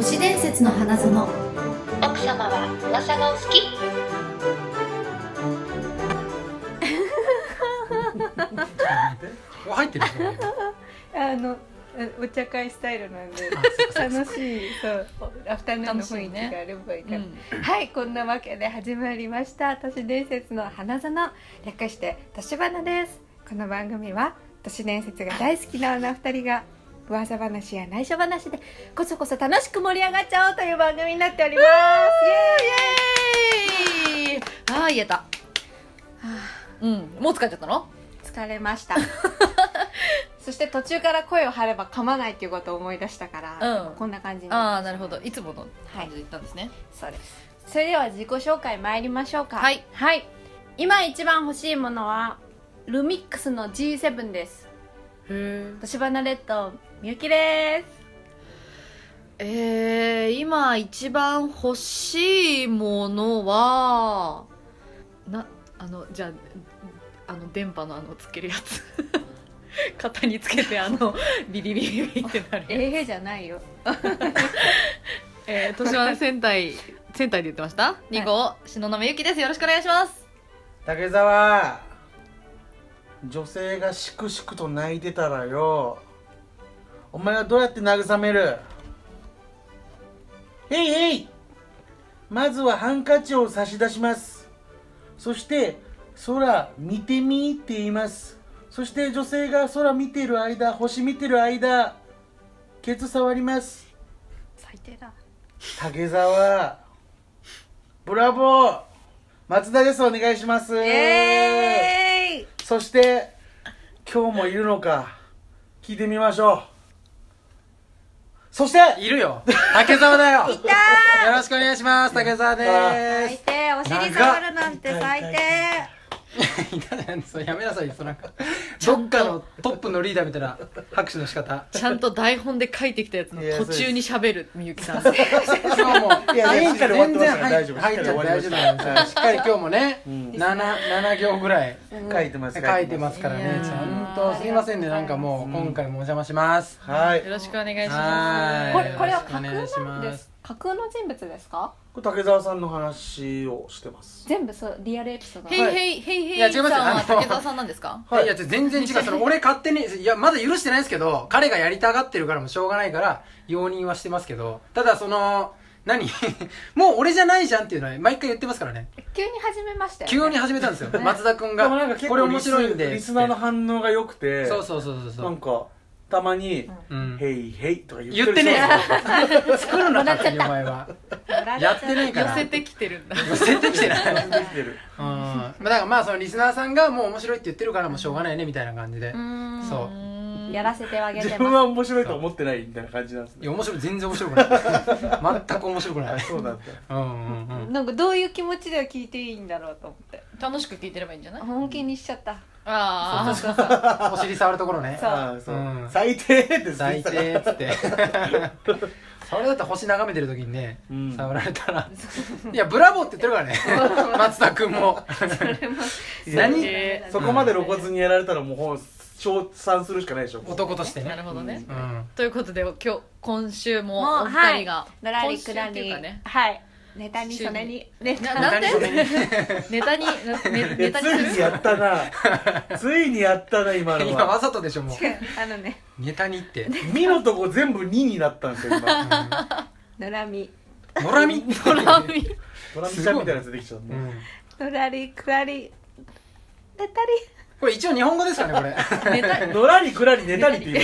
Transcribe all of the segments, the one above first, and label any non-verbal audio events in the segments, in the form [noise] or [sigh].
都市伝説の花園。奥様は噂がお好き？お [laughs] 入ってるあのお茶会スタイルなんで楽しいそう。アフタヌーンの雰囲気があればいいから、はいこんなわけで始まりました。都市伝説の花園。略して都市花です。この番組は都市伝説が大好きな女二人が噂話や内緒話でこそこそ楽しく盛り上がっちゃおうという番組になっております。イエーイ。あー言えた。うん。もう疲れちゃったの？疲れました。[laughs] そして途中から声を張れば噛まないっていうことを思い出したから、うん。こんな感じに。ああなるほど。いつもの感じで言ったんですね、そうです。それでは自己紹介参りましょうか。はい、はい、今一番欲しいものはルミックスの G7 です。へ年花レッドみゆきです。えー、今一番欲しいものはなあのじゃああの電波のあのつけるやつ。[laughs] 肩につけてあの [laughs] ビリビリビリってなるええじゃないよ。えー、年は仙台仙台で言ってました？2号篠宮ゆきです。よろしくお願いします。竹澤女性がしくしくと泣いてたらよお前はどうやって慰める？へいへい。まずはハンカチを差し出します。そして空見てみって言います。そして女性が空見てる間星見てる間ケツ触ります。最低だ。竹澤ブラボー。松田です。お願いします。そして今日もいるのか。聞いてみましょうそしているよ。竹澤だよ。[laughs] よろしくお願いします。竹澤で最低。お尻触るなんて最低。すいたじゃんそうやめなさいよそうなんかどっかのトップのリーダーみたいな拍手の仕方ちゃんと台本で書いてきたやつの途中に喋るみゆきさん今日もいやいやしっかり終わってますから全然大丈夫入っちゃって大丈夫なんですよしっかり今日もねん七七行ぐらい書いてます書いてますからねちゃんとすいませんねなんかもう今回もお邪魔しますはいよろしくお願いしますいこれこれはよろしくお架願いし空なんでますす架空の人物ですか？これ竹澤さんの話をしてます。全部そうリアルエピソード。ヘイヘイヘイヘイいや違いますよ。さん竹澤さんなんですか？[laughs] はい。いや全然違う。その [laughs] 俺勝手にいやまだ許してないですけど彼がやりたがってるからもうしょうがないから容認はしてますけどただその何？[laughs] もう俺じゃないじゃんっていうのは毎回言ってますからね。急に始めましたよ、ね、急に始めたんですよ。松田君でがこれ面白いんでリスリスナーの反応が良くてそうそうそうそうそう。なんかたまにうん「ヘイヘイ」とか言言ってね。え [laughs] え作るな勝手にお前は。やってねえから。寄せてきてるんだ。寄せてきてない。できてる。うん。まあだからまあそのリスナーさんがもう面白いって言ってるからもうしょうがないねみたいな感じで。うん。そう。やらせてあげて自分は面白いと思ってないみたいな感じなんですねいや面白い。全然面白くない。全く面白くない。[laughs] そうなんだ。うんうんうん。なんかどういう気持ちでは聞いていいんだろうと思って。楽しく聞いてればいいんじゃない？本気にしちゃったああそうそうそう。お尻触るところね。そう。ああそう。うん。最低です。最低っつって。[laughs] それだって星眺めてる時にね、うん。触られたら。いやブラボーって言ってるからね。[laughs] 松田君も。何？えそこまで露骨にやられたらもう称賛するしかないでしょ。男としてーなねるほどね。うん。ということで今日今週ももおう二人がのらり今週くらりっていうかね。はいネタにそれにネタななんで？何それネタに [laughs] ネタについにやったな。[laughs] ついにやったな今の今わはざとでしょもう。あのね。ネタにって「み」のとこ全部「に」になったんですよ今。のらみ野良みドラミドラミちゃんみたいなやつできちゃうね。うんのらりくらり。ネタり。これ一応日本語ですからねこネタのら [laughs] りくらり寝たりって言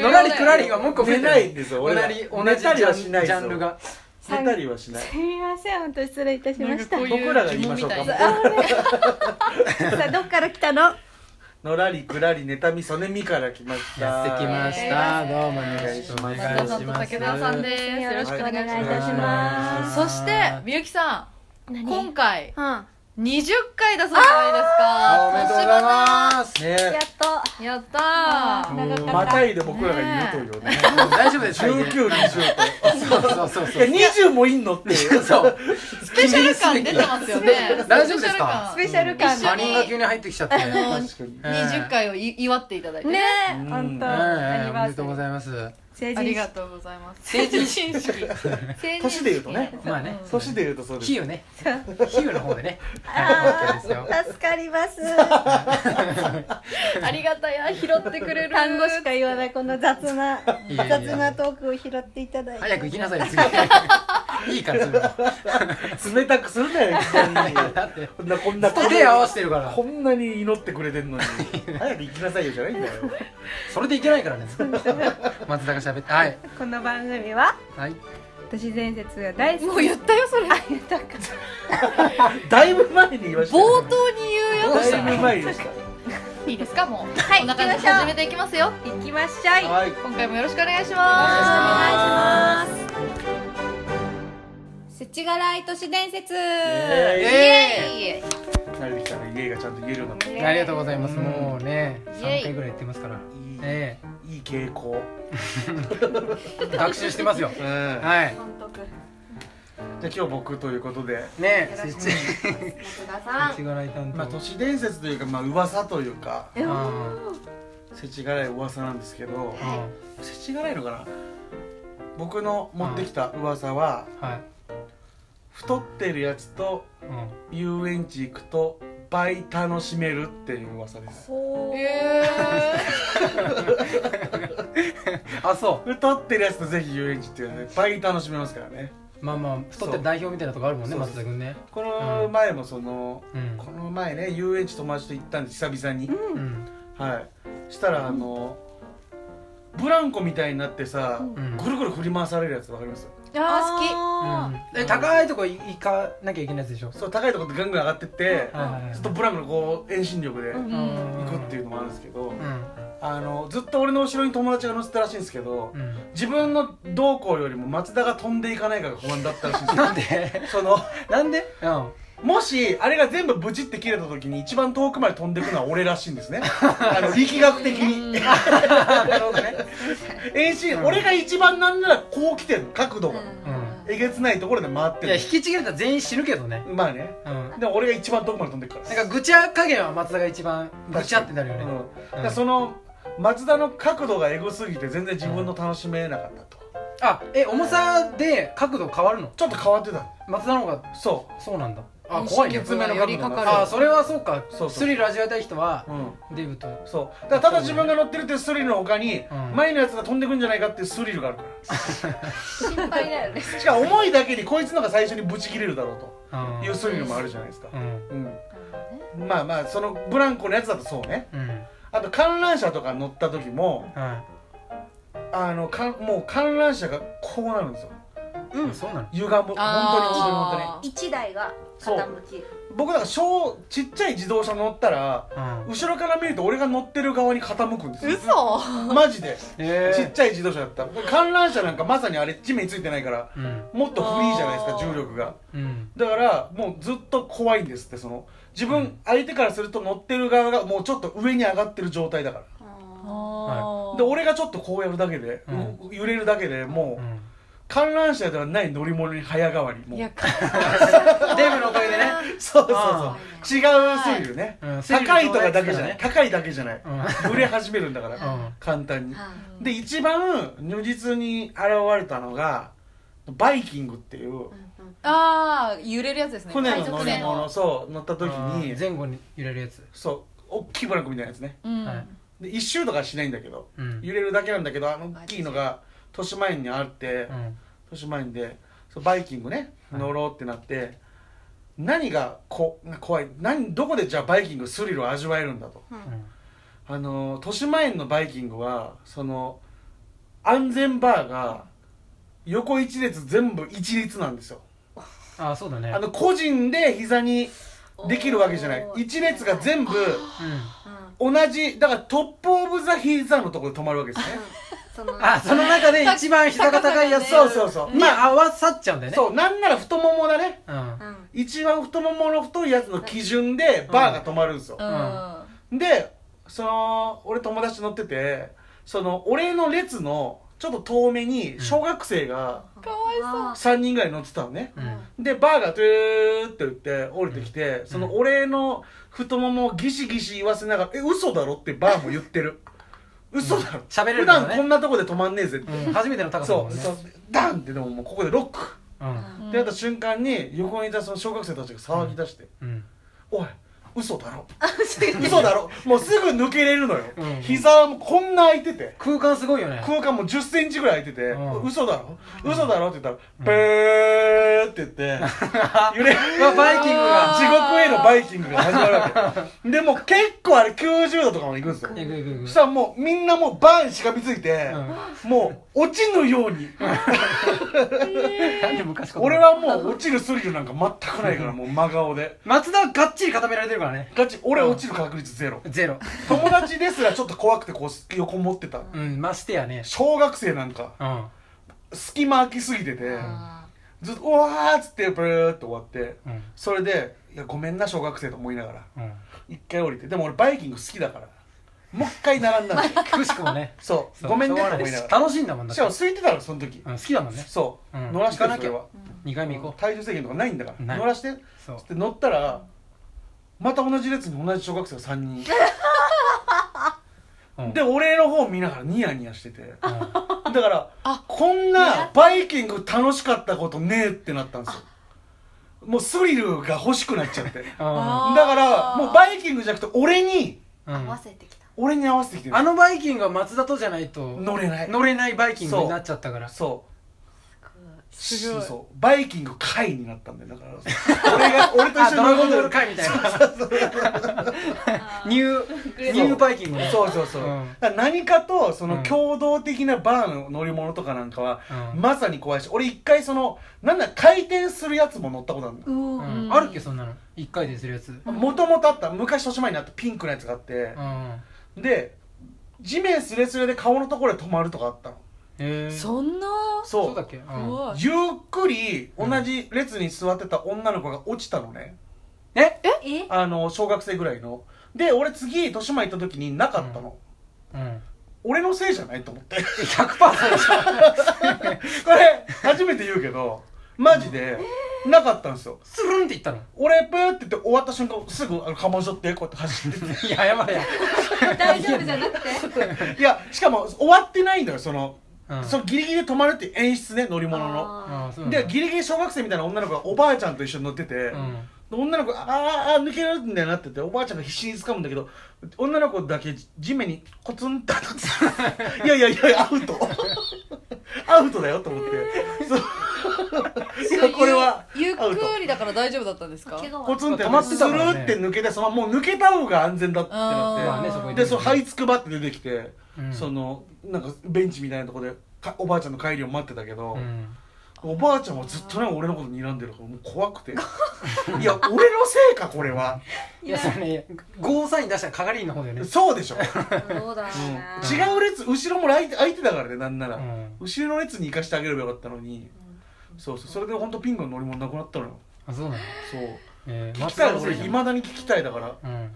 うのらり。くらりはもう一個増え寝ないんですよ俺ら。同じ同じ寝たりはしジないですよ。ャンルが寝たりはしない。すみません本当失礼いたしました。僕らが言いましょうか。[laughs] さあどっから来たの？のらりくらり妬みそねみから来ました。やってきました。どうもお願いします。お願いします松田さんと竹澤さんです。よろしくお願いいいたしまますそしてみゆきさん。今回何「20回だそうじゃないですか。おめでとうございます。ね。やっとやったー。長かった。またいで僕らがいるというね。大丈夫ですか19、20 [laughs] そうそうそうとそう。いや20もいんのっていう。そう。スペシャル感出てますよね。[laughs] 大丈夫ですか？スペシャル感。他人が急に入ってきちゃって。あの確かに。20回をい [laughs] 祝っていただいてね。うん本当おめでとうごーざいます成あり人がとうございます。成人式。成人年で言うとね。まあね。年で言うとそうです。比喩ね。比喩の方でね。はい OK ですよ。あー助かります。ありがたや拾ってくれる。単語しか言わないこの雑ないやいや。雑なトークを拾っていただいて。早く行きなさいよ次 [laughs] いいからそれも冷たくするなよいきなりだってこんなこんな手合わせてるから。こんなに祈ってくれてんのに。[laughs] 早く行きなさいよじゃないんだよ。それでいけないからね。[laughs] 松田が喋って。はい。この番組ははい。都市伝説が大好き。もう言ったよそれ。あ言ったか。[laughs] だいぶ前に言いました冒よ頭に言うやつだいぶ前でした。いいですか？もう。はいこんな感じで行きましょう。始めていきますよ。行きましょい。はい。今回もよろしくお願いしおます。願いしますせちがらい都市伝説。イイエエーイ。慣れてきたね。家がちゃんと言えるようになってありがとうございます。うん。もうねイエイ3回ぐらいやってますから。いい。えいい傾向。え [laughs] 学習してますよ。うん。じゃはいあ今日僕ということで。ね。せち松田さん。ちがらい担当。まあ都市伝説というかまあ噂というか。うん世知辛い噂なんですけど。うん世知辛いのかな。僕の持ってきた噂ははい太ってるやつとうん。遊園地行くと倍楽しめるっていう噂です。え [laughs] あそう。太ってるやつとぜひ遊園地っていうのはね倍楽しめますからね。まあまあ太ってる代表みたいなとこあるもんね松田君ね。この前もその、うん。この前ね遊園地友達と行ったんです久々に、うん。はい。したらあの、ブランコみたいになってさ、ん。ぐるぐる振り回されるやつわかります？ー、あうん。え高いとこ行かなきゃいけないやつでしょ？そう高いところでガンガン上がってって、ずっとブランコのこう遠心力で。行うん。くっていうのもあるんですけど、うん。あのずっと俺の後ろに友達が乗せてたらしいんですけど、うん。自分の動向よりも松田が飛んでいかないかが不安だったらしいんですよ。[laughs] なんで？そのなんで？うん。もしあれが全部ブチって切れた時に一番遠くまで飛んでいくのは俺らしいんですね。[laughs] あの力学的に。[laughs] なるほどね遠心、うん。俺が一番なんならこう来てる角度が、うん。えげつないところで回ってるいや引きちぎれたら全員死ぬけどね。まあね。うん。でも俺が一番遠くまで飛んでるから。なんかぐちゃ加減は松田が一番ぐちゃってなるよね。うん。その松田の角度がエゴすぎて全然自分の楽しめなかったと、あえ重さで角度変わるの？ちょっと変わってた。松田の方がそそうなんだあ怖いね。きつめの角度よりかかる。あそれはそうか。そうそうスリル味わいたい人はう、うん、デブと。そう。だからただ自分が乗ってるっていうスリルの他に、うん。前のやつが飛んでくんじゃないかっていうスリルがあるか心配だよね。ら [laughs] しかも重いだけにこいつのが最初にブチ切れるだろううん。というスリルもあるじゃないですか。うん。うん、まあまあそのブランコのやつだとそうね。うん。あと観覧車とか乗った時もはあのかんもう観覧車がこうなるんですよいそうなの。歪む。本当に本当に本当に。あ一台が傾き。僕だから小ちっちゃい自動車乗ったらうん。後ろから見ると俺が乗ってる側に傾くんですよ。嘘。マジで。えちっちゃい自動車だった。観覧車なんかまさにあれ地面についてないからうん。もっとフリーじゃないですかあー。重力が。うん。だからもうずっと怖いんですってその自分相手からすると乗ってる側がもうちょっと上に上がってる状態だから。あー。で俺がちょっとこうやるだけで、うう揺れるだけでもう、うん観覧車ではない乗り物に早変わりも。ういやデブのおかげでねそうそう。あそう違うスリルね、うん。高いとかだけじゃない。スリル高いだけじゃない。うん。揺れ始めるんだから、うん。簡単に。うんで一番如実に現れたのがバイキングっていうあー揺れるやつですね。船の乗り物そう乗った時に。前後に揺れるやつ。そう。大きいブランコみたいなやつね。で一周とかしないんだけどうん。揺れるだけなんだけどあの大きいのが豊島園にあってうん。豊島園でそうバイキングねはい。乗ろうってなって何がこ怖い何どこでじゃあバイキングスリルを味わえるんだと。うん。あの豊島園のバイキングはその安全バーが横一列全部一律なんですよ。あそうだね。あの個人で膝にできるわけじゃない。一列が全部うん。同じだからトップオブザ膝のところで止まるわけですねそのあその中で一番膝が高いやつ。そうそうそう。に合わさっちゃうんだよね。そうなんなら太ももだね。うん。うん一番太ももの太いやつの基準でバーが止まるんですよ、うん。でその俺友達乗っててその俺の列のちょっと遠目に小学生がかわいそう。3人ぐらい乗ってたのね、うん。でバーがトゥーって言って降りてきて、その俺の太ももをギシギシ言わせながら「え嘘だろ?」ってバーも言ってる嘘だろ、喋れる普段こんなとこで止まんねえぜって、うん。初めての高さだもんね。そう。そう。ダンってでももうここでロック。うん。ってなった瞬間に横にいたその小学生たちが騒ぎ出して。うん「おい嘘だろ。嘘だろ。もうすぐ抜けれるのよ、うん。膝もこんな開いてて。空間すごいよね。空間も1 0ンチぐらい空いてて「うん。嘘だろ。嘘だろ?」って言ったら「ペー」って言って。揺れ [laughs] バイキングが。地獄へのバイキングが始まるわけ。でも結構あれ90度とかまで行くんですよ。そしたらもうみんなもうバーにしがみついて、もう落ちぬように。なんで昔こ俺はもう落ちるスリルなんか全くないからもう真顔で。松田はがっちり固められてるからね。ガチ俺落ちる確率ゼロ。ゼロ。友達ですらちょっと怖くてこう横持ってたうんましてやね。小学生なんか。うん。隙間空きすぎてて。ずっと「うわ!」っつってブーって終わって。うん。それで「いやごめんな小学生」と思いながら。うん。一回降りて。でも俺バイキング好きだから。もう一回並んだんで [laughs] くしくもね。そう。そう。ごめんねしょうがないと思いながら楽しいんだもんだしかも空いてたのその時。うん好きだもんね。そう、うん。乗らして行かなきゃ。それは。2回目行こ体重制限とかないんだから。ない。乗らして。そう。で乗ったらまた同じ列に同じ小学生が3人。[laughs] うん。で俺の方見ながらニヤニヤしてて。うん。だからこんなバイキング楽しかったことねえってなったんですよ。もうスリルが欲しくなっちゃって。[laughs] だあからもうバイキングじゃなくて俺にーうん。合わせてきた。俺に合わせてきてる。あのバイキングは松田とじゃないと乗れない。乗れないバイキングになっちゃったから。そうすごい。そうバイキング会になったんだよだから。[laughs] 俺が俺とあ一緒にドラゴンボール会みたいな。[laughs] ニューニューバイキングねそうそうそう、うん。何かとそのうん。共同的なバーの乗り物とかなんかは、うん。まさに怖いし俺一回そのなんだ回転するやつも乗ったことあるの。うん。うん。あるっけそんなの。1回でするやつ。もともとあった。昔年前にあったピンクのやつがあって。う、ん。で地面スレスレで顔のところで止まるとかあったのへえそんな？そう。だっけ？うん。怖いゆっくり同じ列に座ってた女の子が落ちたのね、え？え？あの小学生ぐらいの。で俺次豊島行った時になかったの、うん。俺のせいじゃないと思って。100%そうでしょこれ初めて言うけどマジでなかったんですよ。スルンって言ったの？俺プーって言って終わった瞬間すぐあのかましょってこうやって走って。っ [laughs] いや謝れや [laughs] 大丈夫じゃなくてて？いやしかも終わってないんだよその、うん。そのギリギリで止まるっていう演出ね乗り物の。あー。そうなんだ。でギリギリ小学生みたいな女の子がおばあちゃんと一緒に乗ってて、うん。女の子あーあー抜けるみたいになってておばあちゃんが必死に掴むんだけど女の子だけ地面にコツンって当たって [laughs] いやいやいやアウト。[laughs] アウトだよと思って。そう。[laughs] いやこれはゆっアウトくりだから大丈夫だったんですか？怪我はコツンって止まってスルたからねーって抜けてそのもう抜けた方が安全だってあなーまあねそこにってでその這いつくばって出てきて、うん。そのなんかベンチみたいなとこでかおばあちゃんの帰りを待ってたけど、うん。おばあちゃんはずっとね俺のこと睨んでる。からもう怖くて。[laughs] いや俺のせいかこれは。いやそれねゴーサイン出したら係員の方だよね。そうでしょ、どうだろうん。違う列後ろも空いて空いてたからねなんなら、うん。後ろの列に行かしてあげればよかったのに、そうそう。それで本当ピンクの乗り物なくなったのよ。あそうなの。そう。えー聞きたい俺いまだに聞きたいだから。うん。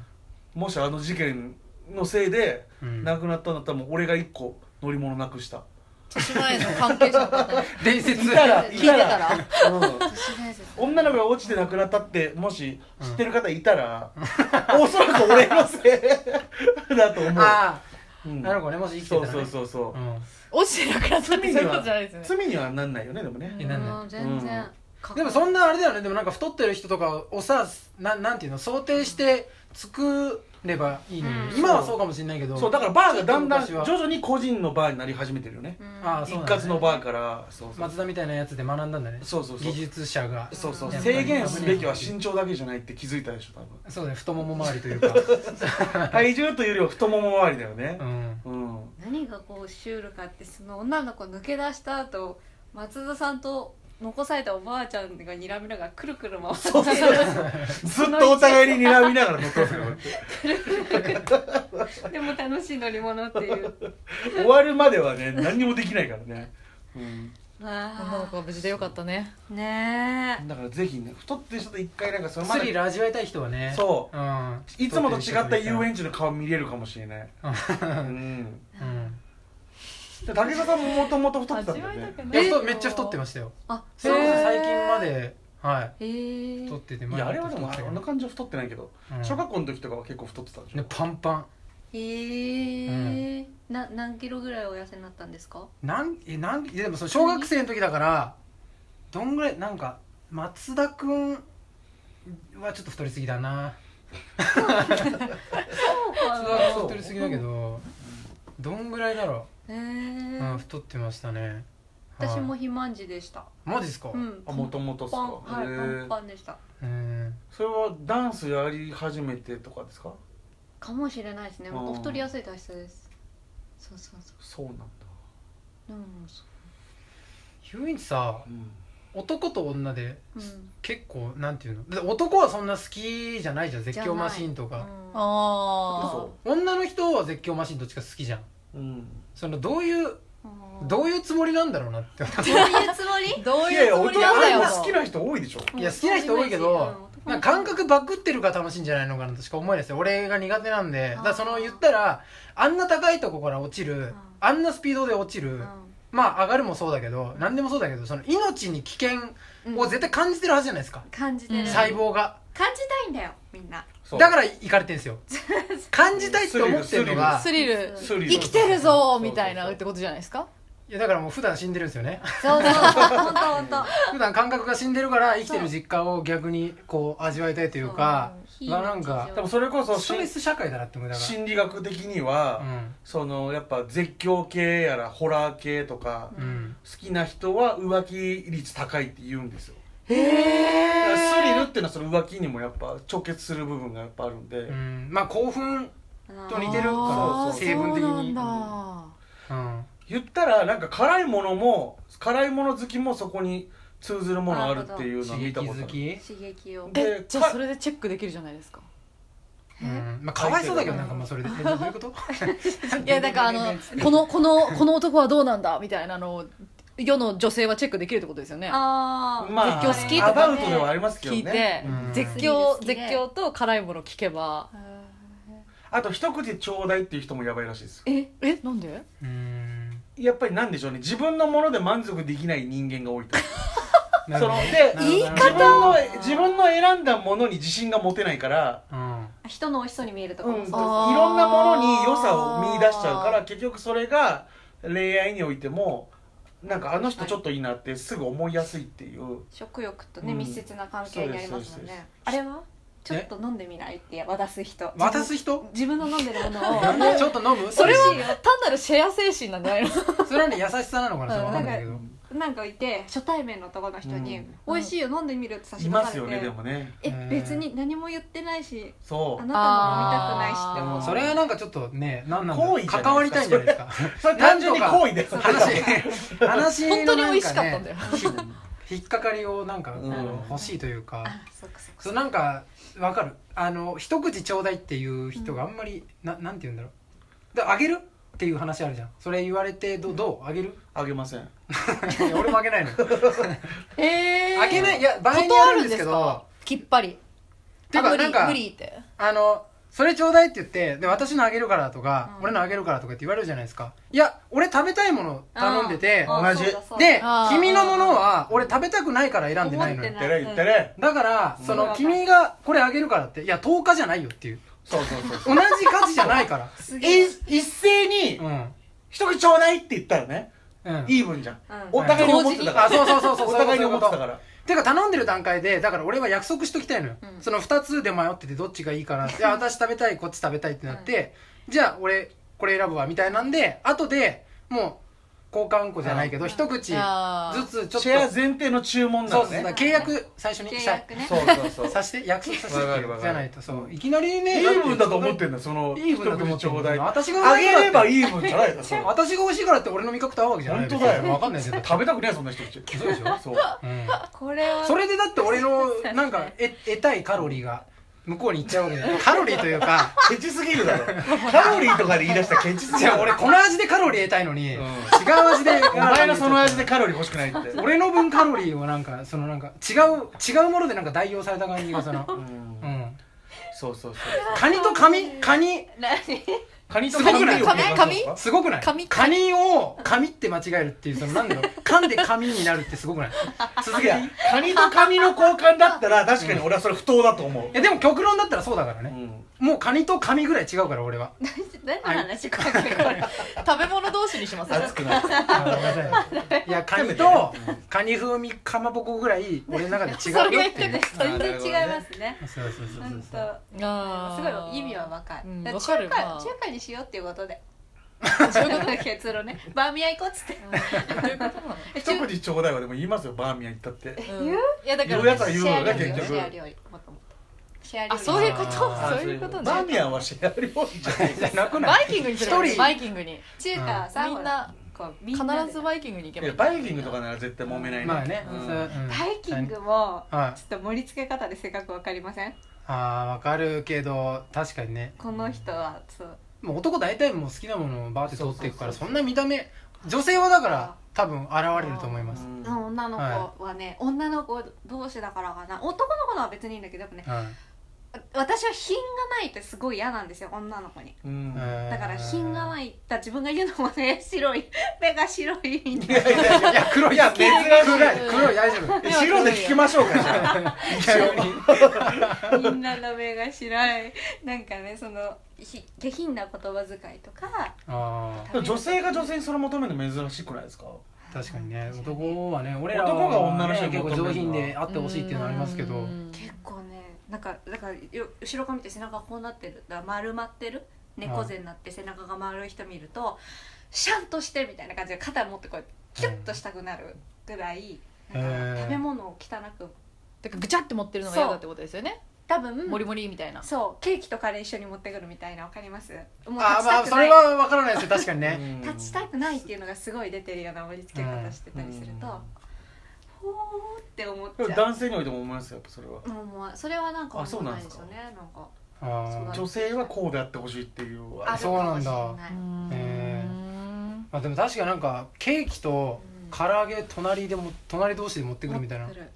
もしあの事件のせいでうん。亡くなったんだったらもう俺が一個乗り物なくした。豊島園の関係者の方に伝説。いたら聞いてたら。うん。都市伝説。女の子が落ちて亡くなったってもし知ってる方いたら、おそらく俺のせいだと思う、あうん。あなるほどねもし生きてそうたらね。そうそうそう、う。ん。落ちてなくなったってそういうことじゃないですよね。罪にはなんないよねでもね、んだようん全然でもそんなあれだよね。でもなんか太ってる人とかをさななんていうの想定して作ればいいのに、うん。今はそうかもしれないけど。そうだからバーがだんだんちょっと昔は。徐々に個人のバーになり始めてるよね、一ああそうなんだね。括のバーから。そうそう松田みたいなやつで学んだんだね。そうそうそう。技術者が。そうそうやっぱり。制限すべきは身長だけじゃないって気づいたでしょ多そうだね太もも周りというか。分 [laughs] 体重というよりは太もも周りだよね。うん。うん。何がこうシュールかってその女の子抜け出した後松田さんと残されたおばあちゃんが睨みながらくるくる回ってそうそう。ずっとお互いに睨みながら乗ってますよでも楽しい乗り物っていう。終わるまではね何にもできないからね、うん、女の子は無事でよかったね。ねえ。だからぜひね太ってる人と一回なんかそのまスだリル味わいたい人はね。そう。うん。いつもと違った遊園園地の顔見れるかもしれない。うん武田さんももともと太ってたんだよね。いや太めっちゃ太ってましたよ。あそれこそ最近まではい。太ってていやあれはでもあんな感じは太ってないけどうん。小学校の時とかは結構太ってたでしょ？ねパンパン。へえな何キロぐらいお痩せになったんですか？なんえなんでもその小学生の時だからどんぐらいなんか松田君はちょっと太りすぎだな。そう松田君はそう太りすぎだけどどんぐらいだろへう、えうん、太ってましたね。私もはい肥満児でした。マジっすか？うん。あもともとっすパかンはいパンパンでした。うんそれはダンスやり始めてとかですか？かもしれないですね。も太りやすい体質です。そうそうそそうなんだ。ううんそ遊園地さうん。男と女でううん。結構なんていうの？だって男はそんな好きじゃないじゃん。絶叫マシーンとか。うん。あそ女の人は絶叫マシーンどっちか好きじゃんううん。そのどういううんどういうつもりなんだろうなって。思ってどういうつもり？あ [laughs] どういやいうつもりなんだ好きな人多いでしょ。いや好きな人多いけどなんか感覚バグってるから楽しいんじゃないのかなとしか思えないですよ。俺が苦手なんで。だからその言ったらあんな高いとこから落ちるあんなスピードで落ちる。まあ上がるもそうだけど何でもそうだけどその命に危険を絶対感じてるはずじゃないですか。感じてる。うん。細胞が感じたいんだよみんな。そう。だから行かれてんですよ。[laughs] 感じたいって思ってるのがスリルスリル。生きてるぞみたいなってことじゃないですか？いやだからもう普段死んでるんですよね。そうそう本当本当普段感覚が死んでるから生きてる実感を逆にこう味わいたいというかまあなんかでもそれこそストレス社会だなって思いながら。心理学的には、うん。そのやっぱ絶叫系やらホラー系とか、うん。好きな人は浮気率高いって言うんですよへえスリルっていうのはその浮気にもやっぱ直結する部分がやっぱあるんで、うん。まあ興奮と似てるから成分的そうになんだ。うん。言ったらなんか辛いものも辛いもの好きもそこに通ずるものあるっていうのを刺激見たことある。好き？刺激を。でえじゃあそれでチェックできるじゃないですか。うん。まあかわいそうだけどなんかまあそれで。[laughs] えどういうこと？いやだからあの [laughs] このこのこの男はどうなんだ？みたいなのを世の女性はチェックできるってことですよね。ああまあ絶叫好きとかアバウトではありますけど聞いてね、うん。絶叫好きで絶叫と辛いもの聞けば。あと一口ちょうだいっていう人もやばいらしいですええなんで？うん。やっぱりなんでしょうね。自分のもので満足できない人間が多いと。[laughs] なるほどそのでなるほど。自分の自分の選んだものに自信が持てないからうん人の美味しそうに見えるとうん、いかあー。ろんなものに良さを見出しちゃうから結局それが恋愛においてもなんかあの人ちょっといいなってすぐ思いやすいっていう。食欲とねうん。密接な関係にありますもんそうですそうねあれは？ちょっと飲んでみない？って渡す人。渡す人？自分の飲んでるものを。[laughs] ちょっと飲む？それは単なるシェア精神なんじゃないの？[laughs] それはね優しさなのかなそれわかんないけどなんかいて初対面の男の人にうん「美味しいよ飲んでみる」って差しい出されて。ますよねでもね。えうん。別に何も言ってないしそう。あなたも飲みたくないしって思う。それはなんかちょっとねなんなんだ関わりたいんじゃないですか。それ単純に行為です。話。[laughs] 話の本当に美味しかったんだよ。引っかかりをなんかこううん欲しいというか。あそうなんかわかる。あの一口ちょうだいっていう人があんまりななんて言うんだろう。であげる？っていう話あるじゃん。それ言われてどどう？あげる？あげません。[laughs] 俺もあげないの。えあげない？いや場合にあ断るんでけど。ですすか？きっぱり。ていうかなんか無理って。あのそれちょうだいって言ってで私のあげるからとか、うん。俺のあげるからとかって言われるじゃないですか。いや俺食べたいもの頼んでてあー。同じ。そうだそうだ。であー。君のものは俺食べたくないから選んでないのよ。思って言ってね言ってねだからそのうん君がこれあげるからっていや10日じゃないよっていうそうそうそう同じ価値じゃないから。すげえ。い一斉にうん一口ちょうだいって言ったらね？うん。イーブンじゃん。うん。お互いに思ってたから。あそうそうそうそうお互いに思ってたから。てか頼んでる段階でだから俺は約束しときたいのよ、うん。その2つで迷っててどっちがいいかなっていや私食べたいこっち食べたいってなって、じゃあ俺これ選ぶわみたいなんで後でもう交換庫じゃないけど、一口ずつちょっと。シェア前提の注文なそうそうだのね契約最初に契約ね。そうそうそう。さして約束させてじゃないと。そう。いきなりイねーブンだと思ってんだだそのイーブンだと思って一口ちょうだい私があげればいいい分じゃないのそれ私が美味しいからって俺の味覚と合うわけじゃない。本当だよ。分かんないけど食べたくねえそんな人口そうでしょ。そう。う [laughs] んこれはそれでだって俺のなんかえ得たいカロリーが向こうに行っちゃうわけでカロリーというかケチすぎるだろ。カロリーとかで言い出したらケチすぎる。じゃあ俺この味でカロリー得たいのに、うん。違う味でお前のその味でカロリー欲しくないって。[laughs] 俺の分カロリーをなんかそのなんか違う違うものでなんか代用された感じがその。うん。うん。そうそうそう。[laughs] カニとカミカニ。何？カニとすごくないカニをカニ計算すごくない？紙カニを紙って間違えるっていうそのなんだろう？[laughs] 噛んで紙になるってすごくない？続けカニとカニの交換だったら確かに俺はそれ不当だと思う。いやでも極論だったらそうだからね、うんもうカニと紙ぐらい違うから俺は。[laughs] 何の話これこれ。食べ物同士にします？熱くなるい [laughs] いやカニとカニ風味かまぼこぐらい俺の中で違うよっていう。全然違いますね。そうそうそうそう本当。そうあすごい意味はわかる、うんだらわかる。中華、まあ。中華にしようっていうことで。[laughs] そういうことが結論ね。バーミヤン行こうっつって。一口ちょうだいはでも言いますよバーミヤン行ったって。うん。言う？いやだから言うやつは言うのね結局シェア料理あそういうこと？あー。そういうことね。バーミヤンはシェア料理じゃないじゃなくない？バイキングにすればいい一人？バイキングに。中華はさみんなこうみんなで。必ずバイキングに行けばいいバイキングとかなら絶対揉めないまあね、うん。そう。うんバイキングもはい。ちょっと盛り付け方で性格わかりません？ああわかるけど確かにね。この人はそう。もう男大体もう好きなものをバーって取っていくからそんな見た目女性はだから多分現れると思います。うん。の女の子はね、女の子同士だからかな。男の子のは別にいいんだけどやっぱねはい私は品がないってすごい嫌なんですよ女の子に。うん。えーだから品がないだ自分が言うのもね白い目が白いみたいいやいやいやいや黒い。いや珍しい。黒い。黒い大丈夫。え白で聞きましょうかじゃあ。一応なみんなの目が白い。なんかねそのひ下品な言葉遣いとかあ女性が女性にそれ求めるの珍しくないですか？あ確かにね。男はね俺らは、ね、男が女の人に結構求めるのは。上品であってほしいっていうのはありますけど。うん。結構ねなんかだからよ後ろから見て背中がこうなってる。だ丸まってる。猫背になって背中が丸い人見るとシャンとしてみたいな感じで肩持ってこうキュッとしたくなるぐらい、なん食べ物を汚くだからぐちゃって持ってるのが嫌だってことですよね。多分モリモリみたいな。そう。ケーキとカレー一緒に持ってくるみたいなわかりますもうああまあそ立ちたくない。れは分からないですよ。確かにね。う [laughs] ん立ちたくないっていうのがすごい出てるような盛り付け方してたりすると、ほーって思っでもちゃう。男性においても思いますよやっぱそれは。もうもうそれはなんかあそうなんですか？思わないですよねなんか。あ女性はこうであってほしいっていうあるそうなんだ。へまあでも確かなんかケーキと唐揚げ隣でも隣同士で持ってくるみたいな。持ってる。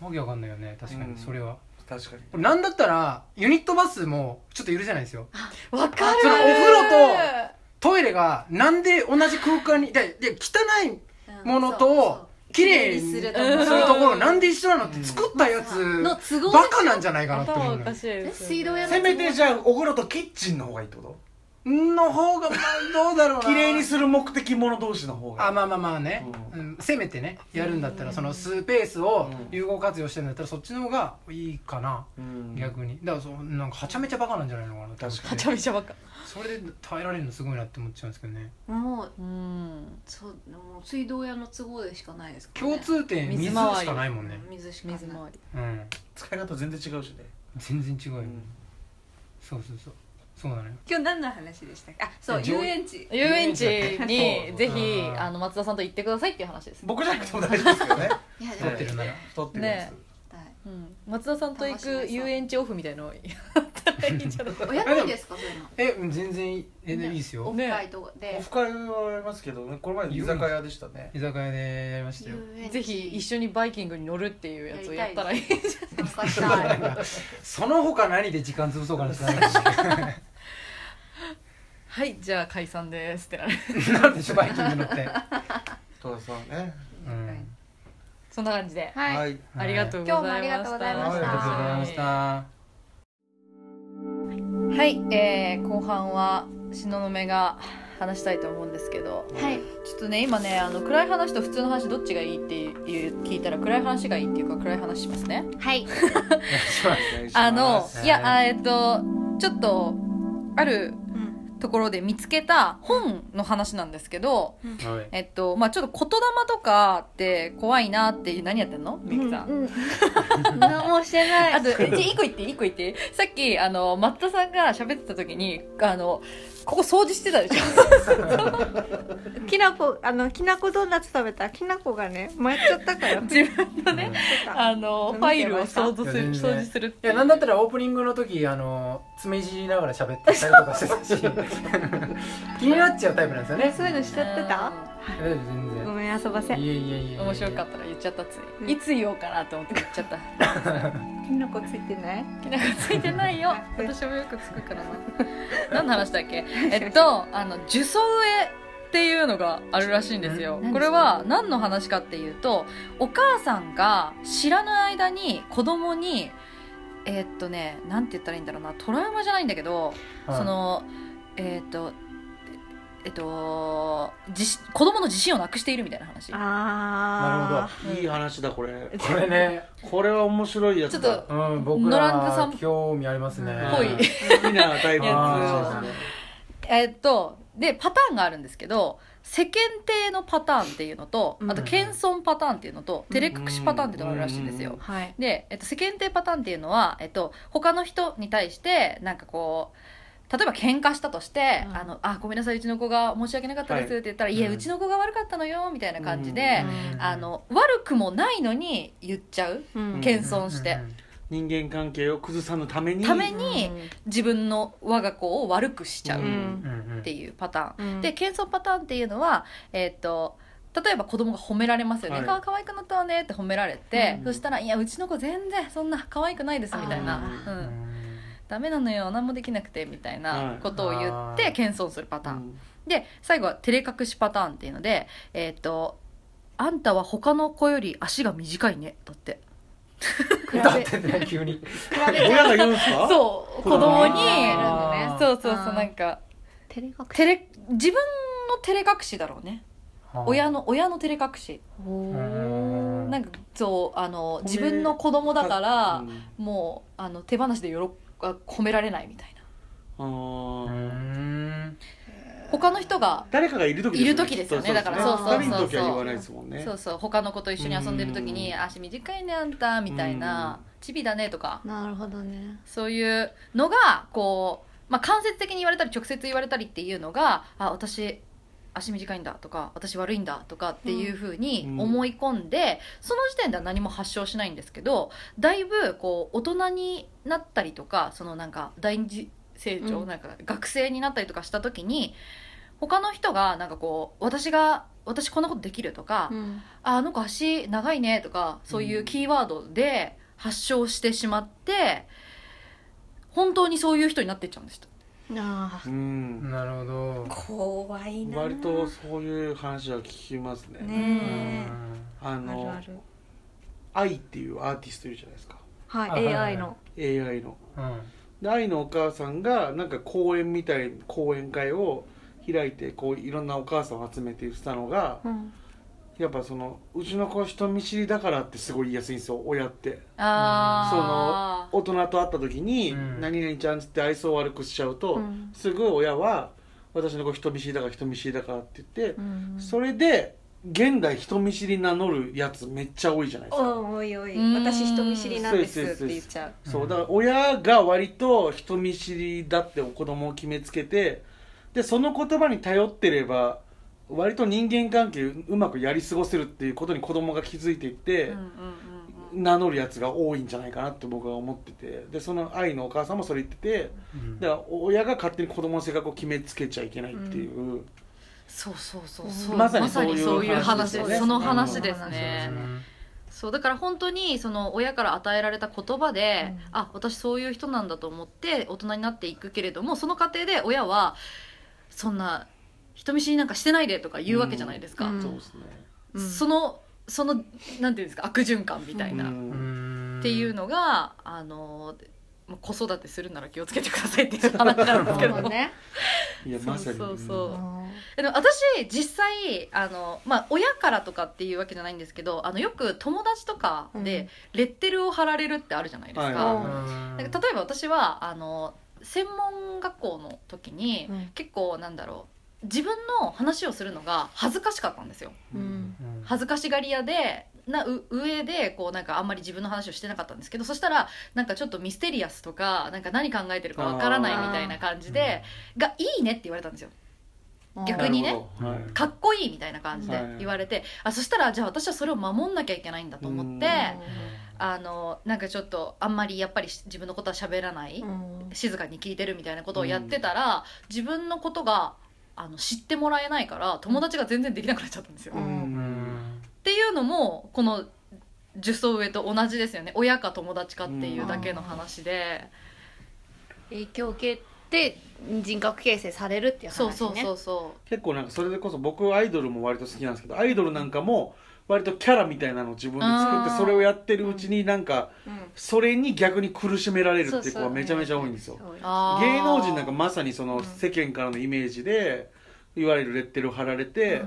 わけわかんないよね確かうん。にそれは、確かに。これなんだったらユニットバスもちょっと許せないんですよ。わかる。そのお風呂トイレがなんで同じ空間にでで汚いうんものと綺麗にするとところなんで一緒なのって作ったやつの都合バカなんじゃないかなって思うのよ。頭おかしいですよね。水道屋のせめてじゃあお風呂とキッチンの方がいいってこと？の方がまあどうだろうな。綺麗にする目的者同士の方が。あまあまあまあね、ううんせめてねやるんだったらそのスペースを有効活用してるんだったらそっちの方がいいかな、うん。逆に。だからそうなんかはちゃめちゃバカなんじゃないのかな確かはちゃめちゃばっかそれで耐えられるのすごいなって思っちゃうんですけどね。もううんそうもう水道屋の都合でしかないですからね。共通点水し水回りかないもんね。水しかない。水回りうん。使い方全然違うしね。全然違うよ、うん。そうそうそうそうなのよ。今日何の話でしたっけ？あそう遊園地。遊園地にぜひうん。あの松田さんと行ってくださいっていう話です僕じゃなくても大丈夫ですけどね。[laughs] 撮ってるなら。撮ってるやつね。はいうん。松田さんと行く遊園地オフみたいのをやったらいいんじゃないおやないですか [laughs] そういうの？えうん全然いいえいいですよ。オフ会とかオでフ会はありますけどねこの前居酒屋でしたね。居酒屋でやりましたよ。ぜひ一緒にバイキングに乗るっていうやつをやったらいいわか？った [laughs] その他何で時間潰そうかなってなるしはいじゃあ解散です。ってなる。なるでしょバイキング乗って、[laughs] 戸田さんね。うん、そんな感じで。はい、はい。ありがとうございました。今日もありがとうございました。ありがとうござい。ましたはい、えー、後半は東雲が話したいと思うんですけど。はい。ちょっとね今ねあの暗い話と普通の話どっちがいいっていう聞いたら暗い話がいいっていうか暗い話しますね。はい。[laughs] あのすいやあえっとちょっとあるうんところで見つけた本の話なんですけど、はい。えっとまあちょっと言霊とかって怖いなっていう何やってん。のみゆきさん、うん。何もしてない。あと、え一個言って、一個言って。さっき、あの、松田さんが喋ってた時に、あの、ここ掃除してたでしょ。[laughs] きなこあのきなこドーナツ食べたきなこがね回っちゃったから。自分のね、あの、ファイルを掃除する、掃除するいやなんだったらオープニングの時あの爪いじりながら喋ってたりとかして。た [laughs] し気になっちゃうタイプなんですよね。そういうのしちゃってた？え全然。ごめん遊ばせいえいえいえ面白かったら言っちゃったつうんい。いつ言おうかなと思って言っちゃった。[laughs] きなこついてない？きなこついてないよ。[laughs] 私もよくつくからな。[laughs] 何の話だっけ？えっと、あの、呪詛絵っていうのがあるらしいんですよん。これは何の話かっていうと、お母さんが知らぬ間に子供に、えっとね、なんて言ったらいいんだろうな、トラウマじゃないんだけど、はいその、えっと、えっと、自信子供の自信をなくしているみたいな話。あいい話だこれ。これねこれは面白いやつだ。ちょっとうん僕ノランドさん。ら興味ありますね。ぽい。好きなタイプの話ですね。えっとでパターンがあるんですけど世間体のパターンっていうのとあと謙遜パターンっていうのと照れ隠しパターンっていうのがあるらしいんですよ。はい。で、えっと、世間体パターンっていうのは、えっと、他の人に対してなんかこう例えば喧嘩したとして「うん。あのあごめんなさいうちの子が申し訳なかったです」って言ったら「い、やうん。うちの子が悪かったのよ」みたいな感じで、うん。あの悪くもないのに言っちゃううん。謙遜して、人間関係を崩さぬために。ために自分の我が子を悪くしちゃうっていうパターン。うん。で謙遜パターンっていうのは、えー、と例えば子供が褒められますよね「はいか可愛くなったわね」って褒められて、うん。そしたら「いやうちの子全然そんな可愛くないです」みたいな。あ「う、うんんダメなのよ何もできなくて」みたいなことを言はい。って謙遜するパターン、うん。で最後は照れ隠しパターンっていうので「えっ、とあんたは他の子より足が短いね」だって。[laughs] だってね急に。比べちゃう親が言うんすか？そう子子供に。供に。あー。そうそうそうなんか照れ隠し。自分の照れ隠しだろうね。親の親の照れ隠し。なんかそうあの自分の子供だから、うん。もうあの手放しでよろあ褒められないみたいなあーうん他の人が誰かがいる時いる時ですよねだからそうそうそうそうねそうそう他の子と一緒に遊んでる時に「足短いねあんた」みたいな「チビだね」とかなるほどねそういうのがこう、まあ、間接的に言われたり直接言われたりっていうのが「あ私足短いんだ」とか「私悪いんだ」とかっていうふうに思い込んで、その時点では何も発症しないんですけどだいぶこう大人になったりとかそのなんか第二次成長、うん。なんか学生になったりとかした時に他の人がなんかこう私が私こんなことできるとか、うん。ああの子足長いねとかそういうキーワードで発症してしまって本当にそういう人になっていっちゃうんですあうん。なるほど。ー怖いな割とそういう話は聞きますね。ねああるのある。愛っていうアーティストいるじゃないですか。はい AI の。AI の。うん。で愛のお母さんがなんか講演みたい講演会を開いてこういろんなお母さんを集めて言ってたのがうんやっぱそのうちの子人見知りだからってすごい言いやすいんですよ親って。あ大人と会った時にうん「何々ちゃん」っつって愛想悪くしちゃうと、うん。すぐ親は「私の子人見知りだから人見知りだから」って言ってう、ん。それで現代人見知り名乗るやつめっちゃ多いじゃないですか。おいおい。うん。私人見知りなんですって言っちゃう。そうだから親が割と人見知りだって子供を決めつけてでその言葉に頼ってれば割と人間関係うまくやり過ごせるっていうことに子供が気づいていって、うんうんうん名乗るやつが多いんじゃないかなって僕は思ってて。でその愛のお母さんもそれ言っててうん。だから親が勝手に子供の性格を決めつけちゃいけないっていう、そうそうそううんそう。まさにそういうそういう話話です。よねその話ですうんね、うんそうだから本当にその親から与えられた言葉で、うん。あ私そういう人なんだと思って大人になっていくけれどもその過程で親はそんな人見知りなんかしてないでとか言うわけじゃないですか、うん。そうでそのそのなんていうんですか悪循環みたいな、っていうのがあのまあ子育てするなら気をつけてくださいっていう [laughs] 話なんですけど。そうね。いやまさにそうそう。そううん。でも私実際あの、まあ、親からとかっていうわけじゃないんですけどあのよく友達とかでレッテルを貼られるってあるじゃないですか。はいなんか例えば私はあの専門学校の時に、うん。結構なんだろう自分の話をするのが恥ずかしかったんですよ。うん。恥ずかしがり屋でなう上でこうなんかあんまり自分の話をしてなかったんですけどそしたらなんかちょっとミステリアスとかなんか何考えてるかわからないみたいな感じでがいいねって言われたんですよ。逆にね。はい。かっこいいみたいな感じではい。言われて、あそしたらじゃあ私はそれを守んなきゃいけないんだと思って、うん。あのなんかちょっとあんまりやっぱり自分のことは喋らない、うん。静かに聞いてるみたいなことをやってたら、自分のことがあの知ってもらえないから友達が全然できなくなっちゃったんですよ。うっうん。んていうのもこの10層上と同じですよね。親か友達かっていうだけの話で、影響を受けて人格形成されるっていう話ね。そうそうそうそ結構なんかそれでこそ僕アイドルも割と好きなんですけどアイドルなんかも割とキャラみたいなのを自分で作ってそれをやってるうちになんかうんそれに逆に苦しめられるっていう子そうそうがめちゃめちゃ多いんですよ。芸能人なんかまさにその世間からのイメージでいわゆるレッテルを貼られて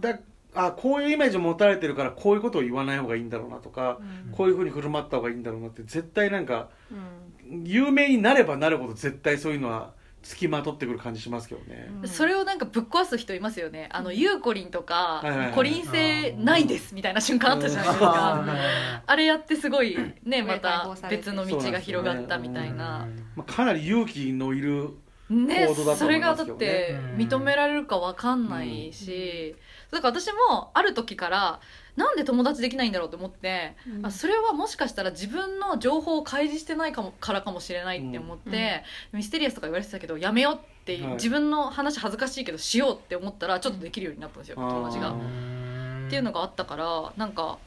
だあこういうイメージを持たれてるからこういうことを言わない方がいいんだろうなとかこういうふうに振る舞った方がいいんだろうなって絶対なんかうん。有名になればなるほど絶対そういうのは付きまとってくる感じしますけどね、うん。それをなんかぶっ壊す人いますよね。あのゆうこりんとかはいはいはいコリン性ないですみたいな瞬間あったじゃないですうん。かあれやってすごいねま解た別の道が広がったみたいな。まあ、かなり勇気のいるね行動だとそれが思いますけどね。だってうん。認められるかわかんないし。だから私もある時からなんで友達できないんだろうと思ってうん。あそれはもしかしたら自分の情報を開示してないかもからかもしれないって思って、ミステリアスとか言われてたけどやめようって、はい。自分の話恥ずかしいけどしようって思ったらちょっとできるようになったんですよ友達が。あっーていうのがあったからなんか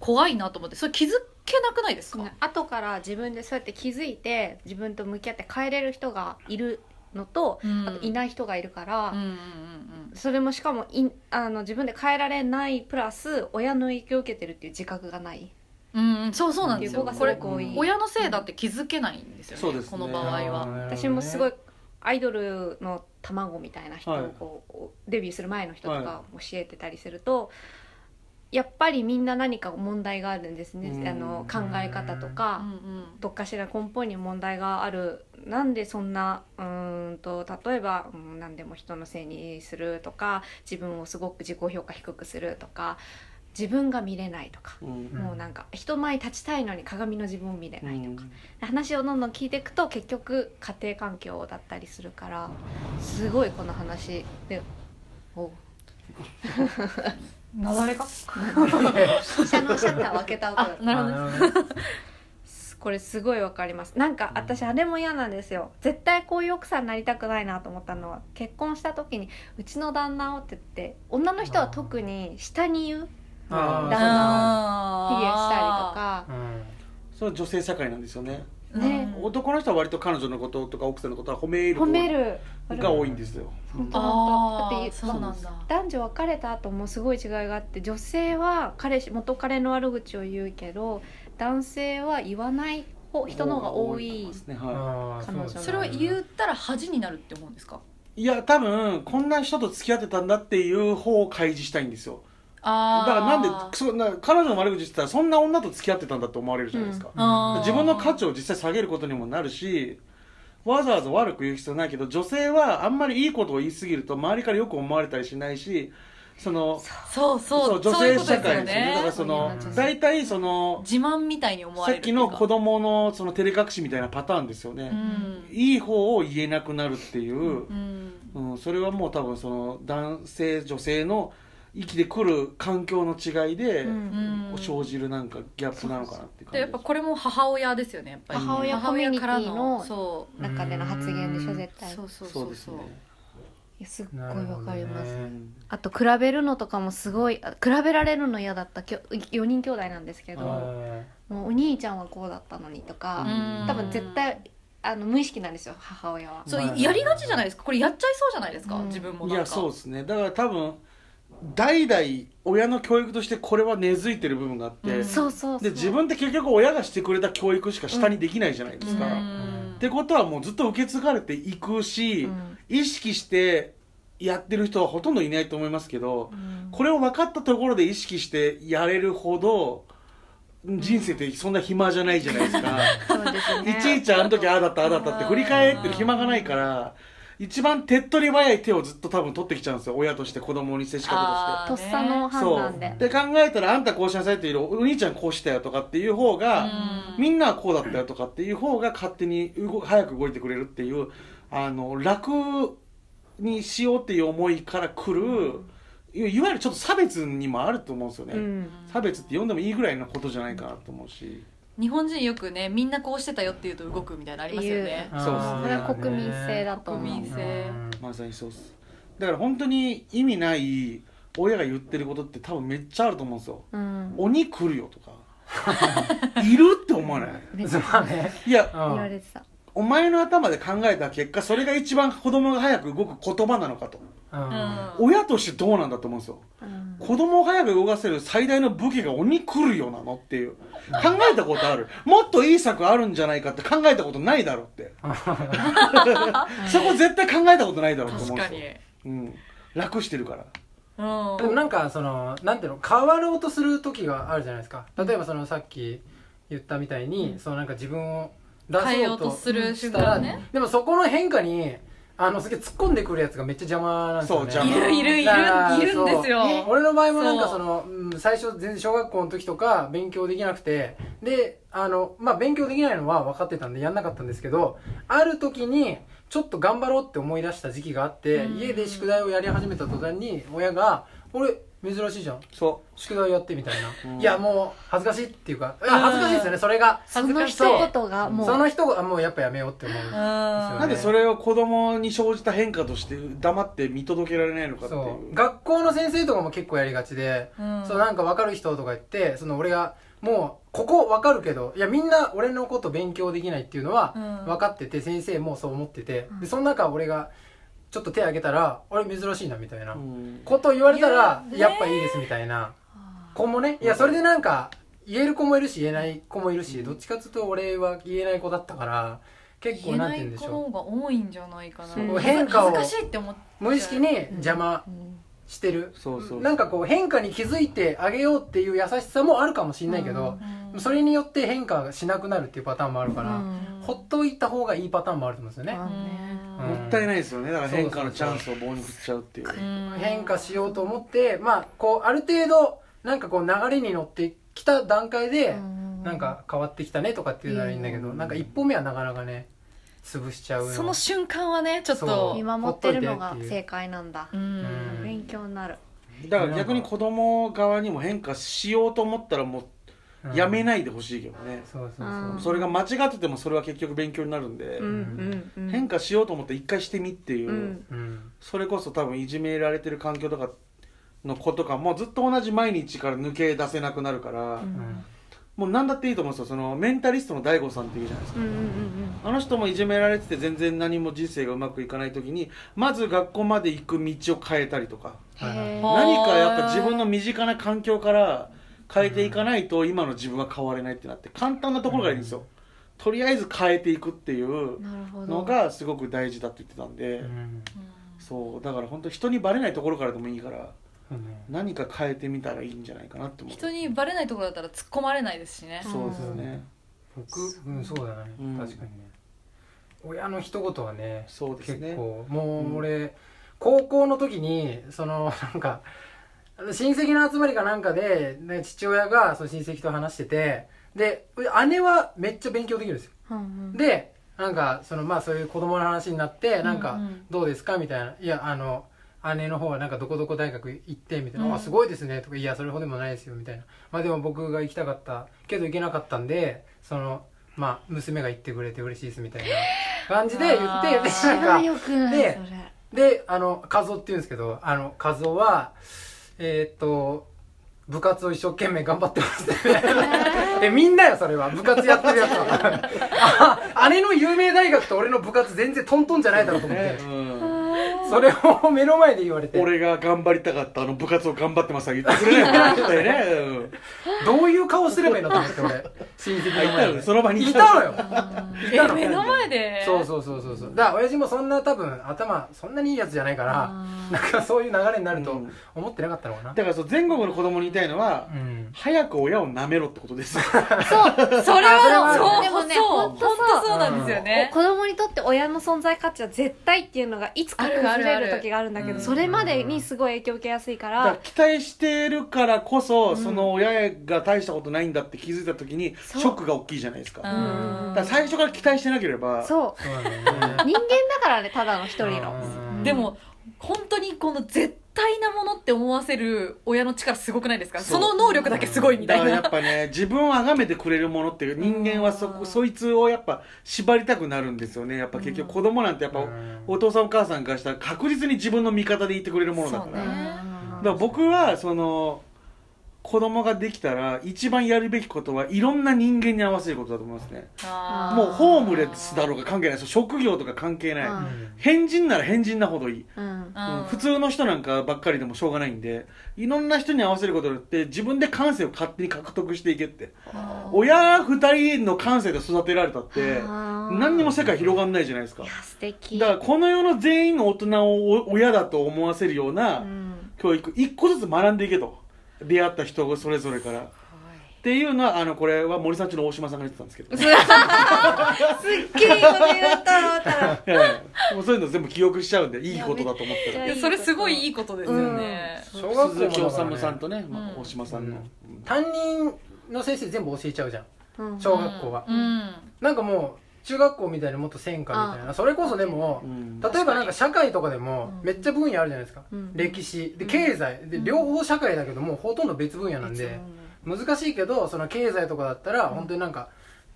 怖いなと思ってそれ気づけなくないですか、ね後から自分でそうやって気づいて自分と向き合って変えれる人がいるのと、うん。あといない人がいるから、うんうんうんそれもしかもいあの自分で変えられないプラス親の影響を受けてるっていう自覚がない。うんうんそうそうなんですよ。っていう子がこれすごく多い。親のせいだって気づけないんですよね,、そうですね。この場合は。私もすごいアイドルの卵みたいな人をこう、デビューする前の人とか教えてたりすると、やっぱりみんな何か問題があるんですね、うん。あの考え方とか、うんうん。どっかしら根本に問題があるなんでそんなうーんと例えば、うん、何でも人のせいにするとか自分をすごく自己評価低くするとか自分が見れないとか、うんもうなんか人前に立ちたいのに鏡の自分を見れうないとか、ん話をどんどん聞いていくと結局家庭環境だったりするからすごいこの話でお [laughs] なだれか？下のシャッターを開けた音なるほど。[laughs] これすごいわかります。なんか私あれも嫌なんですよ。絶対こういう奥さんになりたくないなと思ったのは。結婚した時に「うちの旦那を」って言って女の人は特に下に言う。旦那を卑下したりとか。うん。それは女性社会なんですよねね。男の人は割と彼女のこととか奥さんのことは褒める褒める。が多いんですよ。本当本当。だってそうなんだ。男女別れた後もすごい違いがあって女性は彼氏元彼の悪口を言うけど男性は言わない方人の方が多いですねはあー彼女それを言ったら恥になるって思うんですか？い、いや多分こんな人と付き合ってたんだっていう方を開示したいんですよあだからなんでそんな彼女の悪口言ってたらそんな女と付き合ってたんだと思われるじゃないですか、あー自分の価値を実際下げることにもなるしわざわざ悪く言う必要ないけど女性はあんまりいいことを言いすぎると周りからよく思われたりしないしそのそうそう女そういうこと性社会ですよね。だからそのうん大体その自慢みたいに思わさっれるっていうか。きの子供のその照れ隠しみたいなパターンですよね、うん。いい方を言えなくなるっていう、うん。うん、それはもう多分その男性女性の生きてくる環境の違いで、生じるなんかギャップなのかなって感じでやっぱこれも母親ですよねやっぱり。母親コミュニティのそう。中での発言でしょ絶対。そうそうそそう。うそうですね、いやすっごいわかります、うんあと比べるのとかもすごいあ比べられるの嫌だったきょ4人兄弟なんですけどあもうお兄ちゃんはこうだったのにとかうん。多分絶対あの無意識なんですよ母親は。そうはいやりがちじゃないですか。これやっちゃいそうじゃないですか、うん。自分もなんか。いやそうですね。だから多分代々親の教育としてこれは根付いてる部分があって、で自分って結局親がしてくれた教育しか下にできないじゃないですか、うっんてことはもうずっと受け継がれていくし、うん。意識してやってる人はほとんどいないと思いますけど、うん。これを分かったところで意識してやれるほど人生ってそんな暇じゃないじゃないですか。[laughs] いちいちあの時ああだったああだったって振り返ってる暇がないから一番手っ取り早い手をずっと多分取ってきちゃうんですよ。親として子供に接し方あとっさのとしてそう。判断でで考えたらあんたこうしなさいっていうお兄ちゃんこうしたよとかっていう方が、みんなはこうだったよとかっていう方が勝手に動早く動いてくれるっていうあの楽にしようっていう思いから来る、いわいわゆるちょっと差別にもあると思うんですよね、うん。差別って呼んでもいいぐらいのことじゃないかなと思うし、日本人よくねみんなこうしてたよって言うと動くみたいなのありますよね。そうですね。それは国民性だと思う。国民性。まさにそうです。だから本当に意味ない親が言ってることって多分めっちゃあると思うんですよ。うん。鬼来るよとか。[laughs] いるって思わない？いやうん。言われてたお前の頭で考えた結果それが一番子供が早く動く言葉なのかと。うん。親としてどうなんだと思うんですよ。うん。子供を早く動かせる最大の武器が鬼来るよなのっていう。考えたことある。もっといい策あるんじゃないかって考えたことないだろって。[laughs] そこ絶対考えたことないだろうと思うんですよ、うん、楽してるから。うん。でもなんかそのなんていうの変わろうとする時があるじゃないですか例えばそのさっき言ったみたいに、そのなんか自分を出変えようとそうとする瞬したら、間ねでもそこの変化にあのすげえ突っ込んでくるやつがめっちゃ邪魔なんですよね。そう邪魔。いるいるいるいるんですよ。俺の場合もなんかその、うん、最初全然小学校の時とか勉強できなくてであのまあ勉強できないのは分かってたんでやんなかったんですけどある時にちょっと頑張ろうって思い出した時期があって、うん。家で宿題をやり始めた途端に親が「俺珍しいじゃん。そ宿題やって」みたいな、うん。いやもう恥ずかしいっていうかいやうん恥ずかしいですよねそれが。その一言がもう。その人がもうやっぱやめようって思うんですよね。うなんでそれを子供に生じた変化として黙って見届けられないのかっていそう。う学校の先生とかも結構やりがちで、うん。そうなんか分かる人とか言ってその俺がもうここ分かるけどいやみんな俺のこと勉強できないっていうのはうん。分かってて先生もそう思ってて、でその中俺がちょっと手挙げたら「あれ珍しいな」みたいな。うん。こと言われたらいやっぱいいですみたいな。子もねいやそれでなんか言える子もいるし言えない子もいるしどっちかっていうと俺は言えない子だったから結構言えななんて言うんでしょい子の方が多いんじゃないかな。変化を恥ずかしいって思っう。無意識に邪魔。うんしてる。そうそうなんかこう変化に気づいてあげようっていう優しさもあるかもしれないけど、うんそれによって変化しなくなるっていうパターンもあるから、うん。ほっといた方がいいパターンもあると思うんですよね、うん。もったいないですよね。だから変化のチャンスを棒に振っちゃうっていう。うん。変化しようと思ってまあこうある程度なんかこう流れに乗ってきた段階で、なんか変わってきたねとかっていうならいいんだけど、うんなんか一歩目はなかなかね潰しちゃうよその瞬間はねちょっそとう。見守ってるのが正解なんだ。うんうん勉強になる。だから逆に子供側にも変化しようと思ったらもうやめないでほしいけどね、そうそうそう、うんそれが間違っててもそれは結局勉強になるんで、うんうんうん。変化しようと思って一回してみっていう、うんうん。それこそ多分いじめられてる環境とかの子とかもずっと同じ毎日から抜け出せなくなるから、うんもう何だっていいと思うんですよ。そのメンタリストの DAIGO さんっていうじゃないですか。うんうんあの人もいじめられてて全然何も人生がうまくいかない時にまず学校まで行く道を変えたりとか。何かやっぱ自分の身近な環境から変えていかないと今の自分は変われないってなって簡単なところがいいんですよ、とりあえず変えていくっていうのがすごく大事だって言ってたんで、うん。そうだから本当人にバレないところからでもいいから。そ何か変えてみたらいいんじゃないかなって思う。人にバレないところだったら突っ込まれないですしね。そうですよね、僕うんそうだね、うん。確かにね。親の一言はねそうですね。結構もう俺、高校の時にその [laughs] なんか親戚の集まりかなんかで、ね、父親がその親戚と話しててで姉はめっちゃ勉強できるんですよ。うんうん。でなんかそのまあそういう子供の話になってなんかうんうん。どうですか？みたいな「いやあの姉の方はなんかどこどこ大学行って」みたいな「うん。あすごいですね」とか「いやそれほどでもないですよ」みたいな。まあでも僕が行きたかったけど行けなかったんでそのまあ娘が行ってくれて嬉しいですみたいな [laughs] 感じで言ってでなんか。よくないでそれ。であの和夫って言うんですけどあの和夫はえーっと部活を一生懸命頑張ってます。っ [laughs] てえみんなよそれは。部活やってるやつは。[laughs] あ姉の有名大学と俺の部活全然トントンじゃないだろうと思って、ねうんそれを目の前で言われて。俺が頑張りたかったあの部活を頑張ってますは言ってくれないもん絶対ね。うん。どういう顔すればいいのと思って俺。親戚の前で。あいたのその場にいたのよ。え目の前で？そうそうそうそうそう。だから親父もそんな多分頭そんなにいいやつじゃないからなんかそういう流れになるとうん。思ってなかったのかな。だからそう全国の子供に言いたいのはうん。早く親を舐めろってことです。[laughs] そう。それはそう。でもねそう。本当そう。なんですよね。子供にとって親の存在価値は絶対っていうのがいつか崩あるあるれる時があるんだけうん。どそれまでにすごい影響を受けやすいからら期待してるからこそ、その親が大したことないんだって気づいた時にショックが大きいじゃないですか,、から最初から期待してなければそう。人間だからねただの一人の。うん。でも本当にこの絶対なものって思わせる親の力すごくないですか？その能力だけすごいみたいな。だからやっぱね [laughs] 自分を崇めてくれるものっていう人間はそこそいつをやっぱ縛りたくなるんですよね。やっぱ結局子供なんてやっぱうん。お父さんお母さんからしたら確実に自分の味方でいてくれるものだから、だから僕はその子供ができたら一番やるべきことはいろんな人間に合わせることだと思いますね。もうホームレスだろうが関係ないです職業とか関係ない、うん。変人なら変人なほどいい、うん。うん。うん。普通の人なんかばっかりでもしょうがないんでいろんな人に合わせることによって自分で感性を勝手に獲得していけって。親二人の感性で育てられたって何にも世界広がんないじゃないですか。素敵。だからこの世の全員の大人をお親だと思わせるよううなん。教育一個ずつ学んでいけと出会った人それぞれから。っていうのはあのこれは森さんちの大島さんが言ってたんですけど。[laughs] すっきりいいこと言った [laughs] そういうの全部記憶しちゃうんでいいことだと思ったら。いやそれすごいいいことですよね、小学校鈴木治さんとね、まあうん大島さんの、担任の先生全部教えちゃうじゃん。うん。小学校は。うん。なんかもう中学校みたいにもっと専科みたいなそれこそでもうん。例えばなんか社会とかでもめっちゃ分野あるじゃないですか。うん。歴史。で経済。で両方社会だけどもうほとんど別分野なんで難しいけどその経済とかだったら本当になんか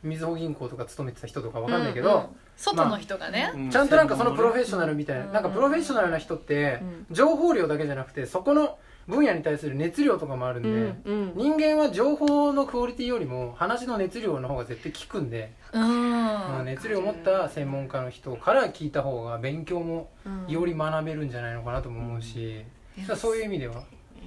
みずほ銀行とか勤めてた人とかわかんないけうんうんど外の人がね、うちゃんとなんかそのプロフェッショナルみたいな。うん。なんかプロフェッショナルな人って情報量だけじゃなくてそこの分野に対する熱量とかもあるんうでんうん。人間は情報のクオリティよりも話の熱量の方が絶対効くんで、うんうん熱量を持った専門家の人から聞いた方が勉強もうん。より学べるんじゃないのかなとも思うし、だからそういう意味では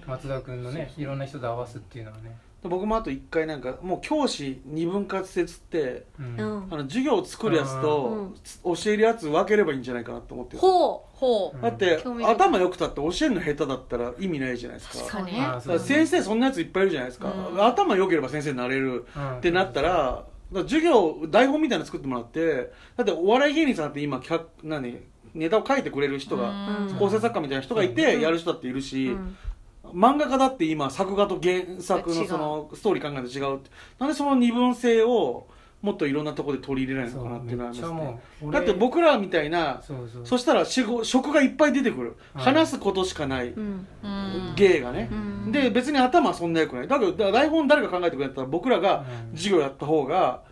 松田君のねいろんな人と合わすっていうのはね、僕もあと一回なんかもう教師二分割説ってうん。うんあの授業を作るやつと教えるやつ分ければいいんじゃないかなと思ってるほほう。ん。だって頭良くたって教えるの下手だったら意味ないじゃないですか。先生そんなやついっぱいいるじゃないですか、うん。頭良ければ先生になれるうん。ってなったらだから授業台本みたいなの作ってもらってだってお笑い芸人さんって今何ネタを書いてくれる人が、うん。構成作家みたいな人がいてやる人だっているし、うん漫画家だって今作画と原作のそのストーリー考えて違うって。なんでその二分性をもっといろんなところで取り入れないのかなっていうのはありますだって僕らみたいなそうそう。そしたら仕事職がいっぱい出てくる、はい。話すことしかない、芸がね。う、ん。で別に頭はそんな良くない。だけどだから台本誰が考えてくれたら僕らがうん。授業やった方が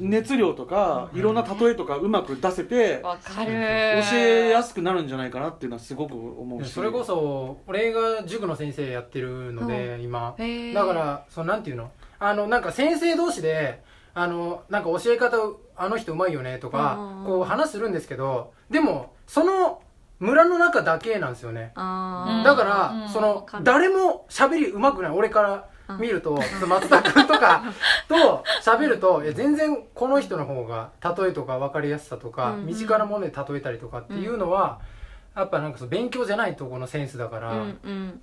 熱量とかい。ろんな例えとかうまく出せてわかる。教えやすくなるんじゃないかなっていうのはすごく思うし。それこそ俺が塾の先生やってるので、今。だからそのなんていうの？あのなんか先生同士であのなんか教え方あの人うまいよねとかうん。こう話するんですけどでもその村の中だけなんですよね。あだから、うん。その誰も喋りうまくない。俺から見ると、松田君とか [laughs] と喋るといや全然この人の方が例えとか分かりやすさとか、身近なもので例えたりとかっていうのは、やっぱなんかその勉強じゃないとこのセンスだから、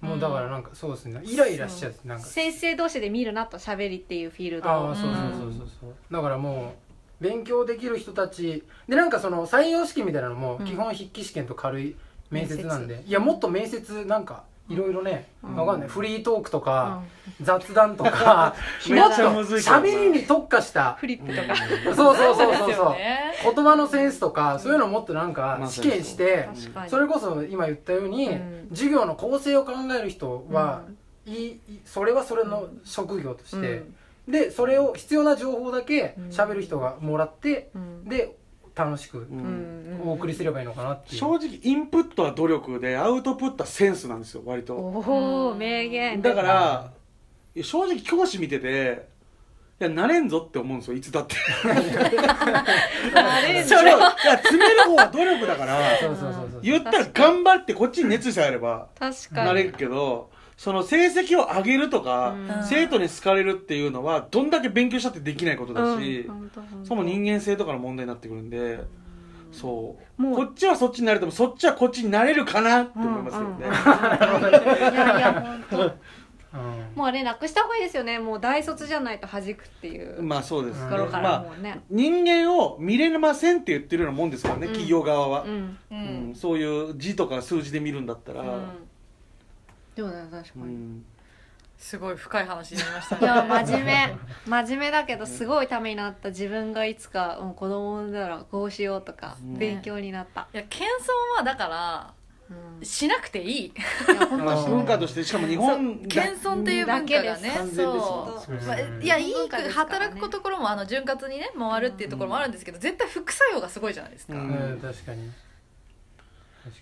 もうだからなんかそうですねイライラしちゃうなんか。先生同士で見るなと喋りっていうフィールド。をああそうそうそうそうだからもう勉強できる人たちでなんかその採用試験みたいなのもうん。基本筆記試験と軽い面接なんで、いやもっと面接なんかいろいろね、うん。わかんない。フリートークとうか、ん。雑談とか [laughs] めっちゃむずいけどな。喋りに特化した。フリップとか。そうそうそうそうそう。[laughs] よね。言葉のセンスとかそういうのもっとなんか試験してそれこそ今言ったように、うん。授業の構成を考える人は、いそれはそれの職業として、でそれを必要な情報だけうん。喋る人がもらって、うん。で楽しくうん。お送りすればいいのかなっていう、正直インプットは努力でアウトプットはセンスなんですよ割と。おお名言。だから正直教師見てていやなれんぞって思うんですよいつだって。あれそれはいや詰める方は努力だからそうそうそうそう。言ったら頑張ってこっちに熱さえあれば確かに。なれるけどその成績を上げるとか、うん。生徒に好かれるっていうのはどんだけ勉強したってできないことだし、本当本当。それも人間性とかの問題になってくるんで、そう。もうこっちはそっちになれてもそっちはこっちになれるかなって思いますけどね、いやいや本当。うん。もうあれなくした方がいいですよね。もう大卒じゃないと弾くっていう。まあそうですね。ところかまあらもうね、人間を見れませんって言ってるようなもんですからね、うん。企業側は。う、ん。ううん。んそういう字とか数字で見るんだったら、でもね確かに、うん。すごい深い話になりましたいや真面目。真面目だけどすごいためになった自分がいつか、うん、子供産んだらこうしようとか、うん勉強になった、いや謙遜はだからうん、いしなくていい。文化としてしかも日本だ謙遜っていう文化がねそう。そうまあうんいやいいね働くところもあの潤滑にね回るっていうところもあるんですけど絶対副作用がすごいじゃないですか、うん。うん確かに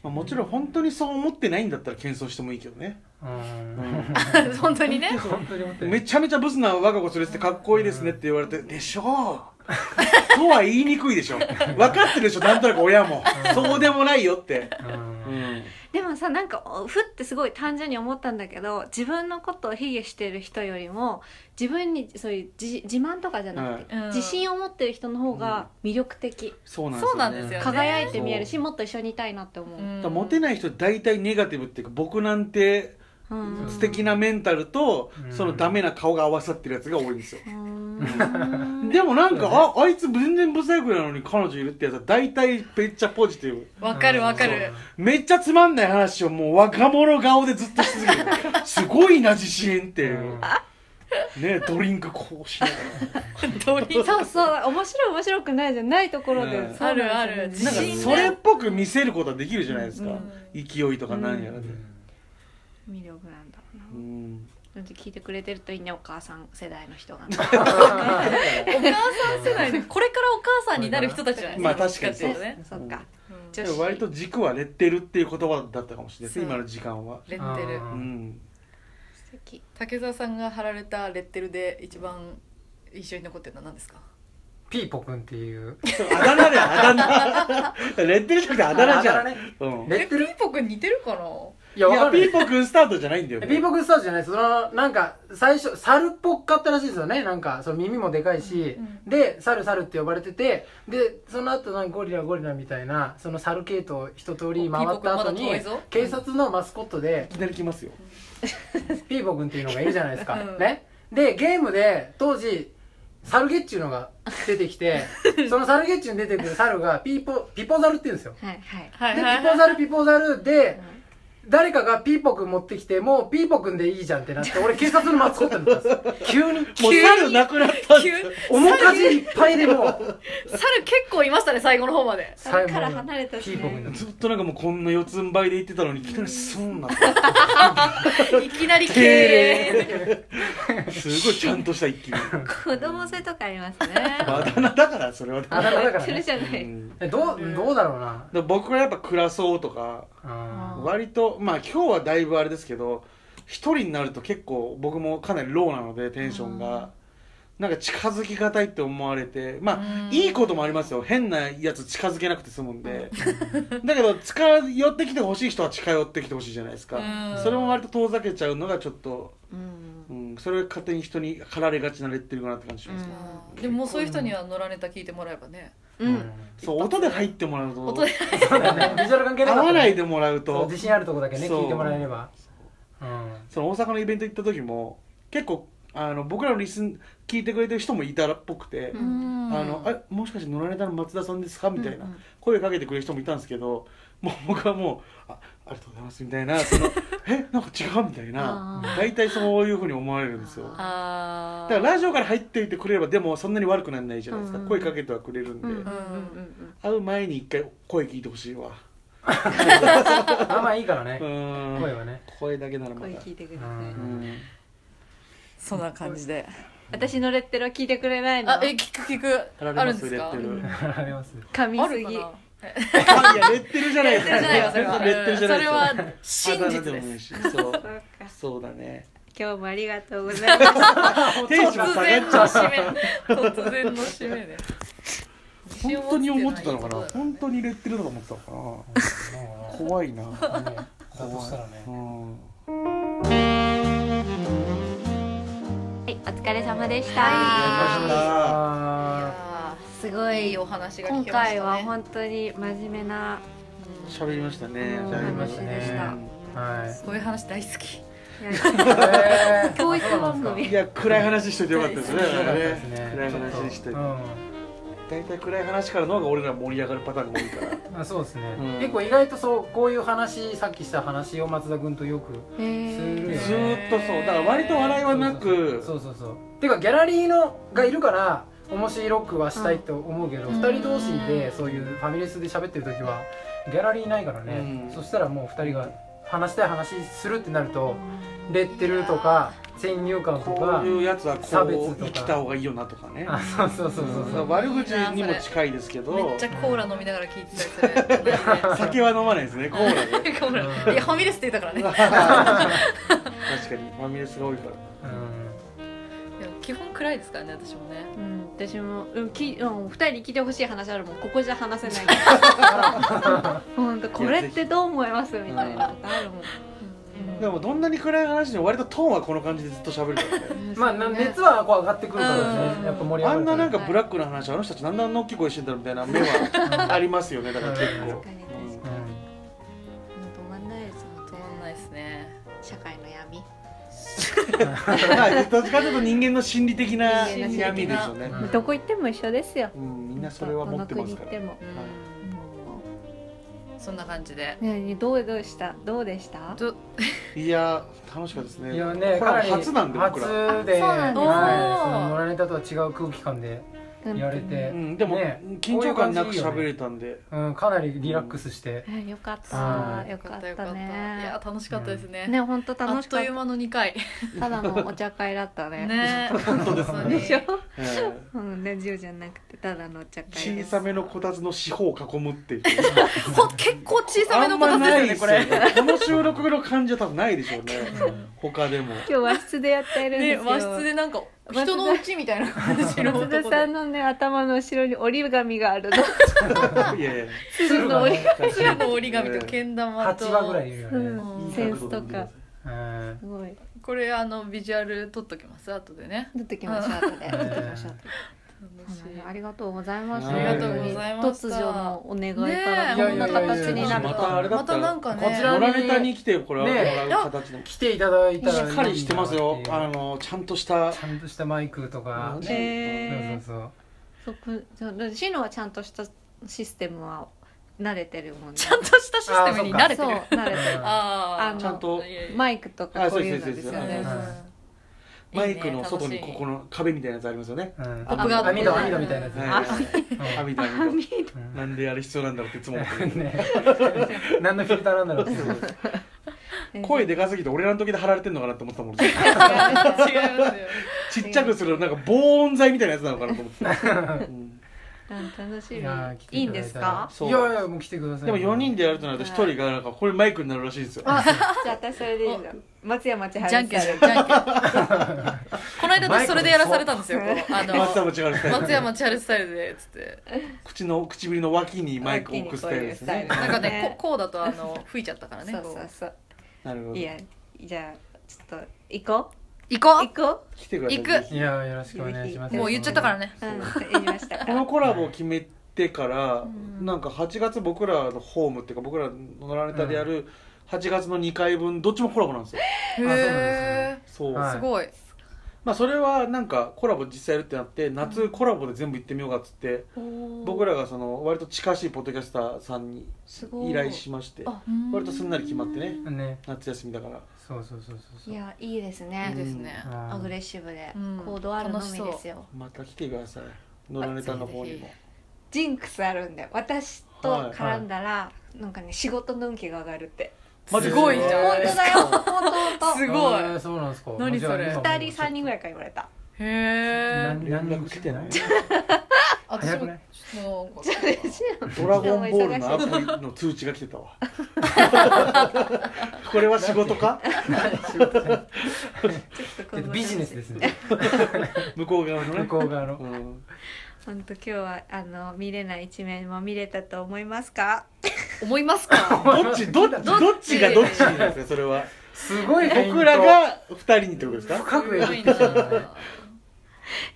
まあ、もちろん本当にそう思ってないんだったら謙遜してもいいけどね、うん。本当にね。[laughs] 本当に思ってるめちゃめちゃブスな我が子連れててかっこいいですねって言われて「でしょう」[laughs] とは言いにくいでしょ。分かってるでしょなんとなく親も。そうでもないよって、ううんん、でもさなんかおふってすごい単純に思ったんだけど自分のことを卑下してる人よりも自分にそういう自自慢とかじゃなくて、自信を持ってる人の方が魅力的、そうなんですよ、ね、輝いて見えるしもっと一緒にいたいなって思う、うん。モテない人大体ネガティブっていうか僕なんてうん素敵なメンタルとうん。そのダメな顔が合わさってるやつが多いんですよ。うん。でもなんかああいつ全然ブサイクなのに彼女いるってやつは大体めっちゃポジティブ。わかるわかる。めっちゃつまんない話をもう若者顔でずっとし続ける。[laughs] すごいな自信っていう、ねドリンクこうしながドリンク。そうそう面白い面白くないじゃないところで、うんあるある。なんかそれっぽく見せることはできるじゃないですか、うん。勢いとか何やらで、魅力なんだろうな。うん。聞いてくれてるといいねお母さん世代の人が。[laughs] お母さん世代でこれからお母さんになる人たちじゃないですかまあ確かに。どっちっていうそっか。うん。女でも割と軸はレッテルっていう言葉だったかもしれない今の時間は。レッテルうん。素敵。竹澤さんが貼られたレッテルで一番印象に残ってるのは何ですか？ピーポくんっていう。あだ名だよあだ名。[laughs] レッテルじゃなくてあだ名じゃん。レッテルえピーポくん似てるかな？いいやいピーポくんスタートじゃないんだよ。ねピーポくんスタートじゃないですそのなんか最初猿っぽかったらしいですよね。なんかその耳もでかいし、で猿猿って呼ばれててでその後なんかゴリラゴリラみたいなその猿系統一通り回った後に警察のマスコットでいきなり来ますよ。ピーポくんっていうのがいるじゃないですか、[laughs] うん。ね。でゲームで当時サルゲッチュのが出てきて [laughs] そのサルゲッチュに出てくる猿がピーポピポザルって言うんですよ。はいはい。で、ピポザルピポザルで、誰かがピーポくん持ってきて、もうピーポくんでいいじゃんってなって、俺警察のマスコットになったんです。[laughs] 急に。もう猿なくなったん急です面かじいっぱいでもう、猿結構いましたね最後の方まで。猿から離れたしね。ピーポくんずっとなんかもうこんな四つん這いで言ってたのにいきなりスンなった。[laughs] いきなり敬礼。すごいちゃんとした一気に。子供性とかありますね。あだ名だからそれは。あだ名だからそれね。じゃない、うん。えどう、どうだろうな。で僕はやっぱ暮らそうとかうん割とまあ今日はだいぶあれですけど一人になると結構僕もかなりローなのでテンションが。なんか近づきがたいって思われてまあうん。いいこともありますよ。変なやつ近づけなくて済むんで。[laughs] だけど近寄ってきてほしい人は近寄ってきてほしいじゃないですか。うん。それも割と遠ざけちゃうのがちょっと、うん。うん、それが勝手に人に駆られがちなレッテルかなって感じします、うん。でもそういう人には野良ネタ聞いてもらえばねうん、そう音で入ってもらうと。音でそうだね。ビジュアル関係なかったね。合わないでもらうと。そう自信あるとこだけね、そう。聞いてもらえれば。うん。その大阪のイベント行った時も結構あの僕らのリスン聞いてくれてる人もいたらっぽくて、うん。あのあもしかして野良ネタの松田さんですか？みたいな、うんうん。声かけてくれる人もいたんですけどもう僕はもうあありがとうございますみたいなその [laughs] えなんか違うみたいな大体そういうふうに思われるんですよ。だあからラジオから入っていてくれればでもそんなに悪くならないじゃないですか、うん。声かけてはくれるんで、会う前に一回声聞いてほしいわ。[laughs] まあまあいいからね。う。ん。声はね。声だけならまだ。声聞いてくれて、そんな感じで。私のレッテルは聞いてくれないの？あえ聞く聞く。あるんですか？あります。すぎ。るかな？あいやレッテルじゃないレッテルじゃないよそれはレッテルじゃないそれは真実ですすそうそうかそうだね今日もありがとうございましたテンション下がっちゃう突然の突然の締めで本当に思ってたのかな。本当にレッテルとか思ってたのかな。怖いな。ねだとした。らねうんはいお疲れ様でした、はいあすごいいいお話が聞今けましたね。回は本当に真面目な喋りましたね。うん。ーりましたね。話でした。はい。こういう話大好き。えー。教育番組。いや暗い話しといてよかったですね。暗い話しといて。うん。大体暗い話からの方が俺ら盛り上がるパターンが多いから。[laughs] あそうですね、うん。結構意外とそうこういう話さっきした話を松田君とよくするよね。ずーっとそう。だから割と笑いはなく。そうそうそう。ていうかギャラリーのがいるから面白くはしたいと思うけど、二人同士でそういうファミレスで喋ってる時はギャラリーいないからね、うん。そしたらもう二人が話したい話するってなるとレッテルとか先入観とこかういうやつは差別こうとか。生きた方がいいよなとかね。あそうそうそうそう。そう、悪口にも近いですけど。めっちゃコーラ飲みながら聞いてたりする。酒は飲まないですねコーラで。[laughs] コーラ。いやファミレスって言ったからね。[laughs] 確かにファミレスが多いから基本暗いですからね私もね。うん、私も、うん、き、うん、二人に聞いてほしい話あるもん、ここじゃ話せない。[laughs] [laughs] 本当、これってどう思いますみたいなことあるもん。でもどんなに暗い話でも割とトーンはこの感じでずっと喋るからね。まあな熱はこう上がってくるからね。うん。やっぱ盛り上がるあんななんかブラックな話あの人たちなんであんな大きい声してんだろうみたいな目はありますよね。だから結構。確かに、確かに。う止まんないです。もん。止まんないですね。社会のどっちかというと人間の心理的な闇ですよね。うん。どこ行っても一緒ですよ。うんみんなそれは持ってますから。どの国行ってそんな感じで。も。ねえ、どう、どうした、どうでした？ど [laughs] いや楽しかったですね。いやねこれ初なんで僕ら。初であそうなんですね。はいその野良ネタとは違う空気感でやれて、うん。でもね。緊張感なく喋れたんで。うん、かなりリラックスして、えよかった。は。よかったいやね。楽しかったですね。ね、本当あ楽しかっっという間の2回。た。ただのお茶会だったね。ね。本当ですね。でしょ？えーうん、ラジオじゃなくて、ただのお茶会。小さめのこたつの四方を囲むっていう。ほ結構小さめあのこんまなとですよいですよね。これ。ねこの収録の感じは多分ないでしょうね。他でも。今日和室でやってるんですよ。ね和室でなんか人の家みたいな感じの松田さんのね頭の後ろに折り紙があるの。[laughs] いやいや。鶴の折り確かに。鶴の折り紙とけん玉と。8話ぐらいいるよね、センスとか。すごい。これあのビジュアル撮っときます。後でね。出てきま後で。出てきました。楽しいありがとうございます。ありがとうございました。突如のお願いかねらえこんな形になるまとまったなんかね。こちらに来てこれはもねらう形でも。来ていただいたしっかりしてますよ。あのちゃんとした。ちゃんとしたマイクとか、ねえ。そうそうそこじゃあシノはちゃんとしたシステムは慣れてるもんね。ちゃんとしたシステムに慣れてそうる慣れてる。あーあのちゃんと。マイクとかこういうのですよね。あそうです。そうマイクの外にここの壁みたいなやつありますよね。そう、うん、ポップガード網戸網戸みたいなやつ、網だ網網戸。うん。なんであれ必要なんだろうっていつも思ってる。ね。何のフィルターなんだろうって。声でかすぎて俺らの時で貼られてんのかなって思ってたもん。[laughs] ちっちゃくするなんか防音材みたいなやつなのかなと思って [laughs] 楽しみ。いやいいんですか？らそう。いやいやもう来てください。でも4人でやるとなると1人がなんかこれマイクになるらしいんですよ。あじゃあ私それでいいじゃん松山千春じゃんけんじゃんけん。この間私それでやらされたんですよ。あの松山千春スタイル松山千春スタイルでつって。口の唇の脇にマイクを置くスタイルですね。なんかねね。ここうだとあの吹いちゃったからねそうこそうそう。なるほど。いやじゃあちょっと行こ行こう。行こ来てください。行く。いやよろしくお願いします。うもう言っちゃったからね。ううん言いましたかこらのコラボを決めてから、なんか8月僕らのホームっていうか僕らのらネタでやる8月の2回分どっちもコラボなんですよ。へえそう、はいすごい。まあそれはなんかコラボ実際やるってなって夏コラボで全部行ってみようかっつって、僕らがその割と近しいポッドキャスターさんにすごい依頼しましてあ割とすんなり決まってねね。夏休みだからそうそうそうそうそう。いやいいですね。いいですね。うん。アグレッシブで。うん。行動あるのみですよ。また来てください。野良ネタの方にも。ジンクスあるんで私と絡んだらなんかね仕事の運気が上がるって。マジすごいじゃん本当だよ。本当すごい。えーそうなんですか。何それ？じゃあ今二人三人ぐらいから言われた。へえ何何連絡来てない？[laughs] 私も早くないちょっとドラゴンボールのアプリの通知が来てたわ。[laughs] これは仕事か？ビジネスですね。[laughs] 向こう側のね。向こう側の。うん。本当今日はあの見れない一面も見れたと思いますか？思いますか？どっち？どっち？どっち？がどっちなんですかそれは？すごい僕らが二人にってことですか？深くい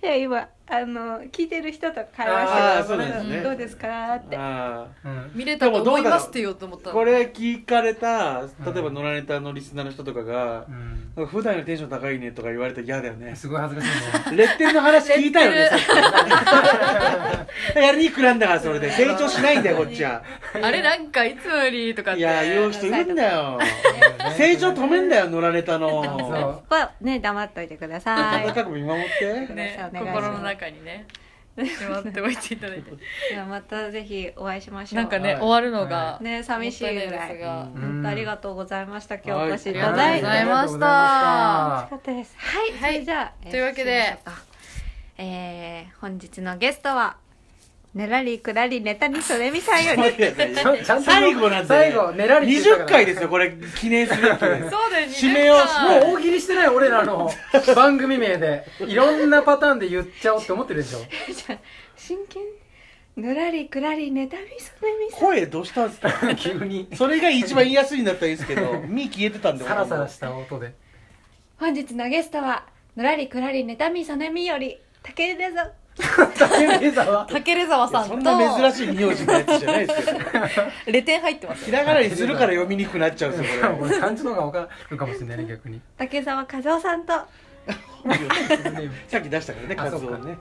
や今あの聞いてる人と会話してたそうですね。どうですか？って。あうん見れたと思いますって言おうと思ったこれ聞かれた例えば野良ネタのリスナーの人とかがうん。普段よりテンション高いねとか言われたら嫌だよね。すごい恥ずかしいね。レッテンの話聞いたよねやりにくらんだからそれで。成長しないんだよこっちは。[laughs] あれなんかいつもよりとかって。いや言う人いるんだよ。成長止めんだよ野良ネタそのね黙っといてください。温かく見守って。ね心の中にね [laughs] しまっておいていただいて。ではまたぜひお会いしましょう。なんかね、はい。終わるのがね寂しいぐらい。ありがとうございました。今日はいお越しいただいて。ござい。ましたありがとうございま楽しかったです。はい、はい。それじゃあ、えーとい。うわけでえー、本日のゲストはねらりくらりネタにそれみさんより最後なんで最後ねらりって言った20から。回ですよこれ記念すべきそうだよ締めよう。20もう大喜利してない俺らの [laughs] 番組名で。いろんなパターンで言っちゃおうって思ってるでしょ。じゃあ真剣。ぬらりくらりネタみそれみ声どうしたんですか？[laughs] 急に。それが一番言いやすいんだったらいいですけど「み」消えてたんでサラサラした音で。本日のゲストはぬらりくらりネタみそねみより竹出ぞ竹目沢。竹レ沢さんと。そんな珍しい名字のやつじゃないですけどレテン入ってますひらがなにするから読みにくくなっちゃうんですよこ俺漢字の方が分かるかもしれない。ね逆に竹澤和夫さんと。れ [laughs] さっき出したからねね。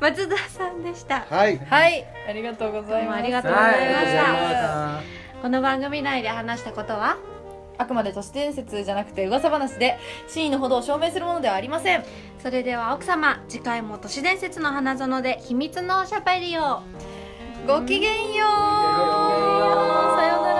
松田さんでした。はい。はい。ありがとうございます。ありがとうはいございました。この番組内で話したことは？あくまで都市伝説じゃなくて噂話で真意のほどを証明するものではありません。それでは奥様次回も都市伝説の花園で秘密のおしゃべりをごきげんよう。した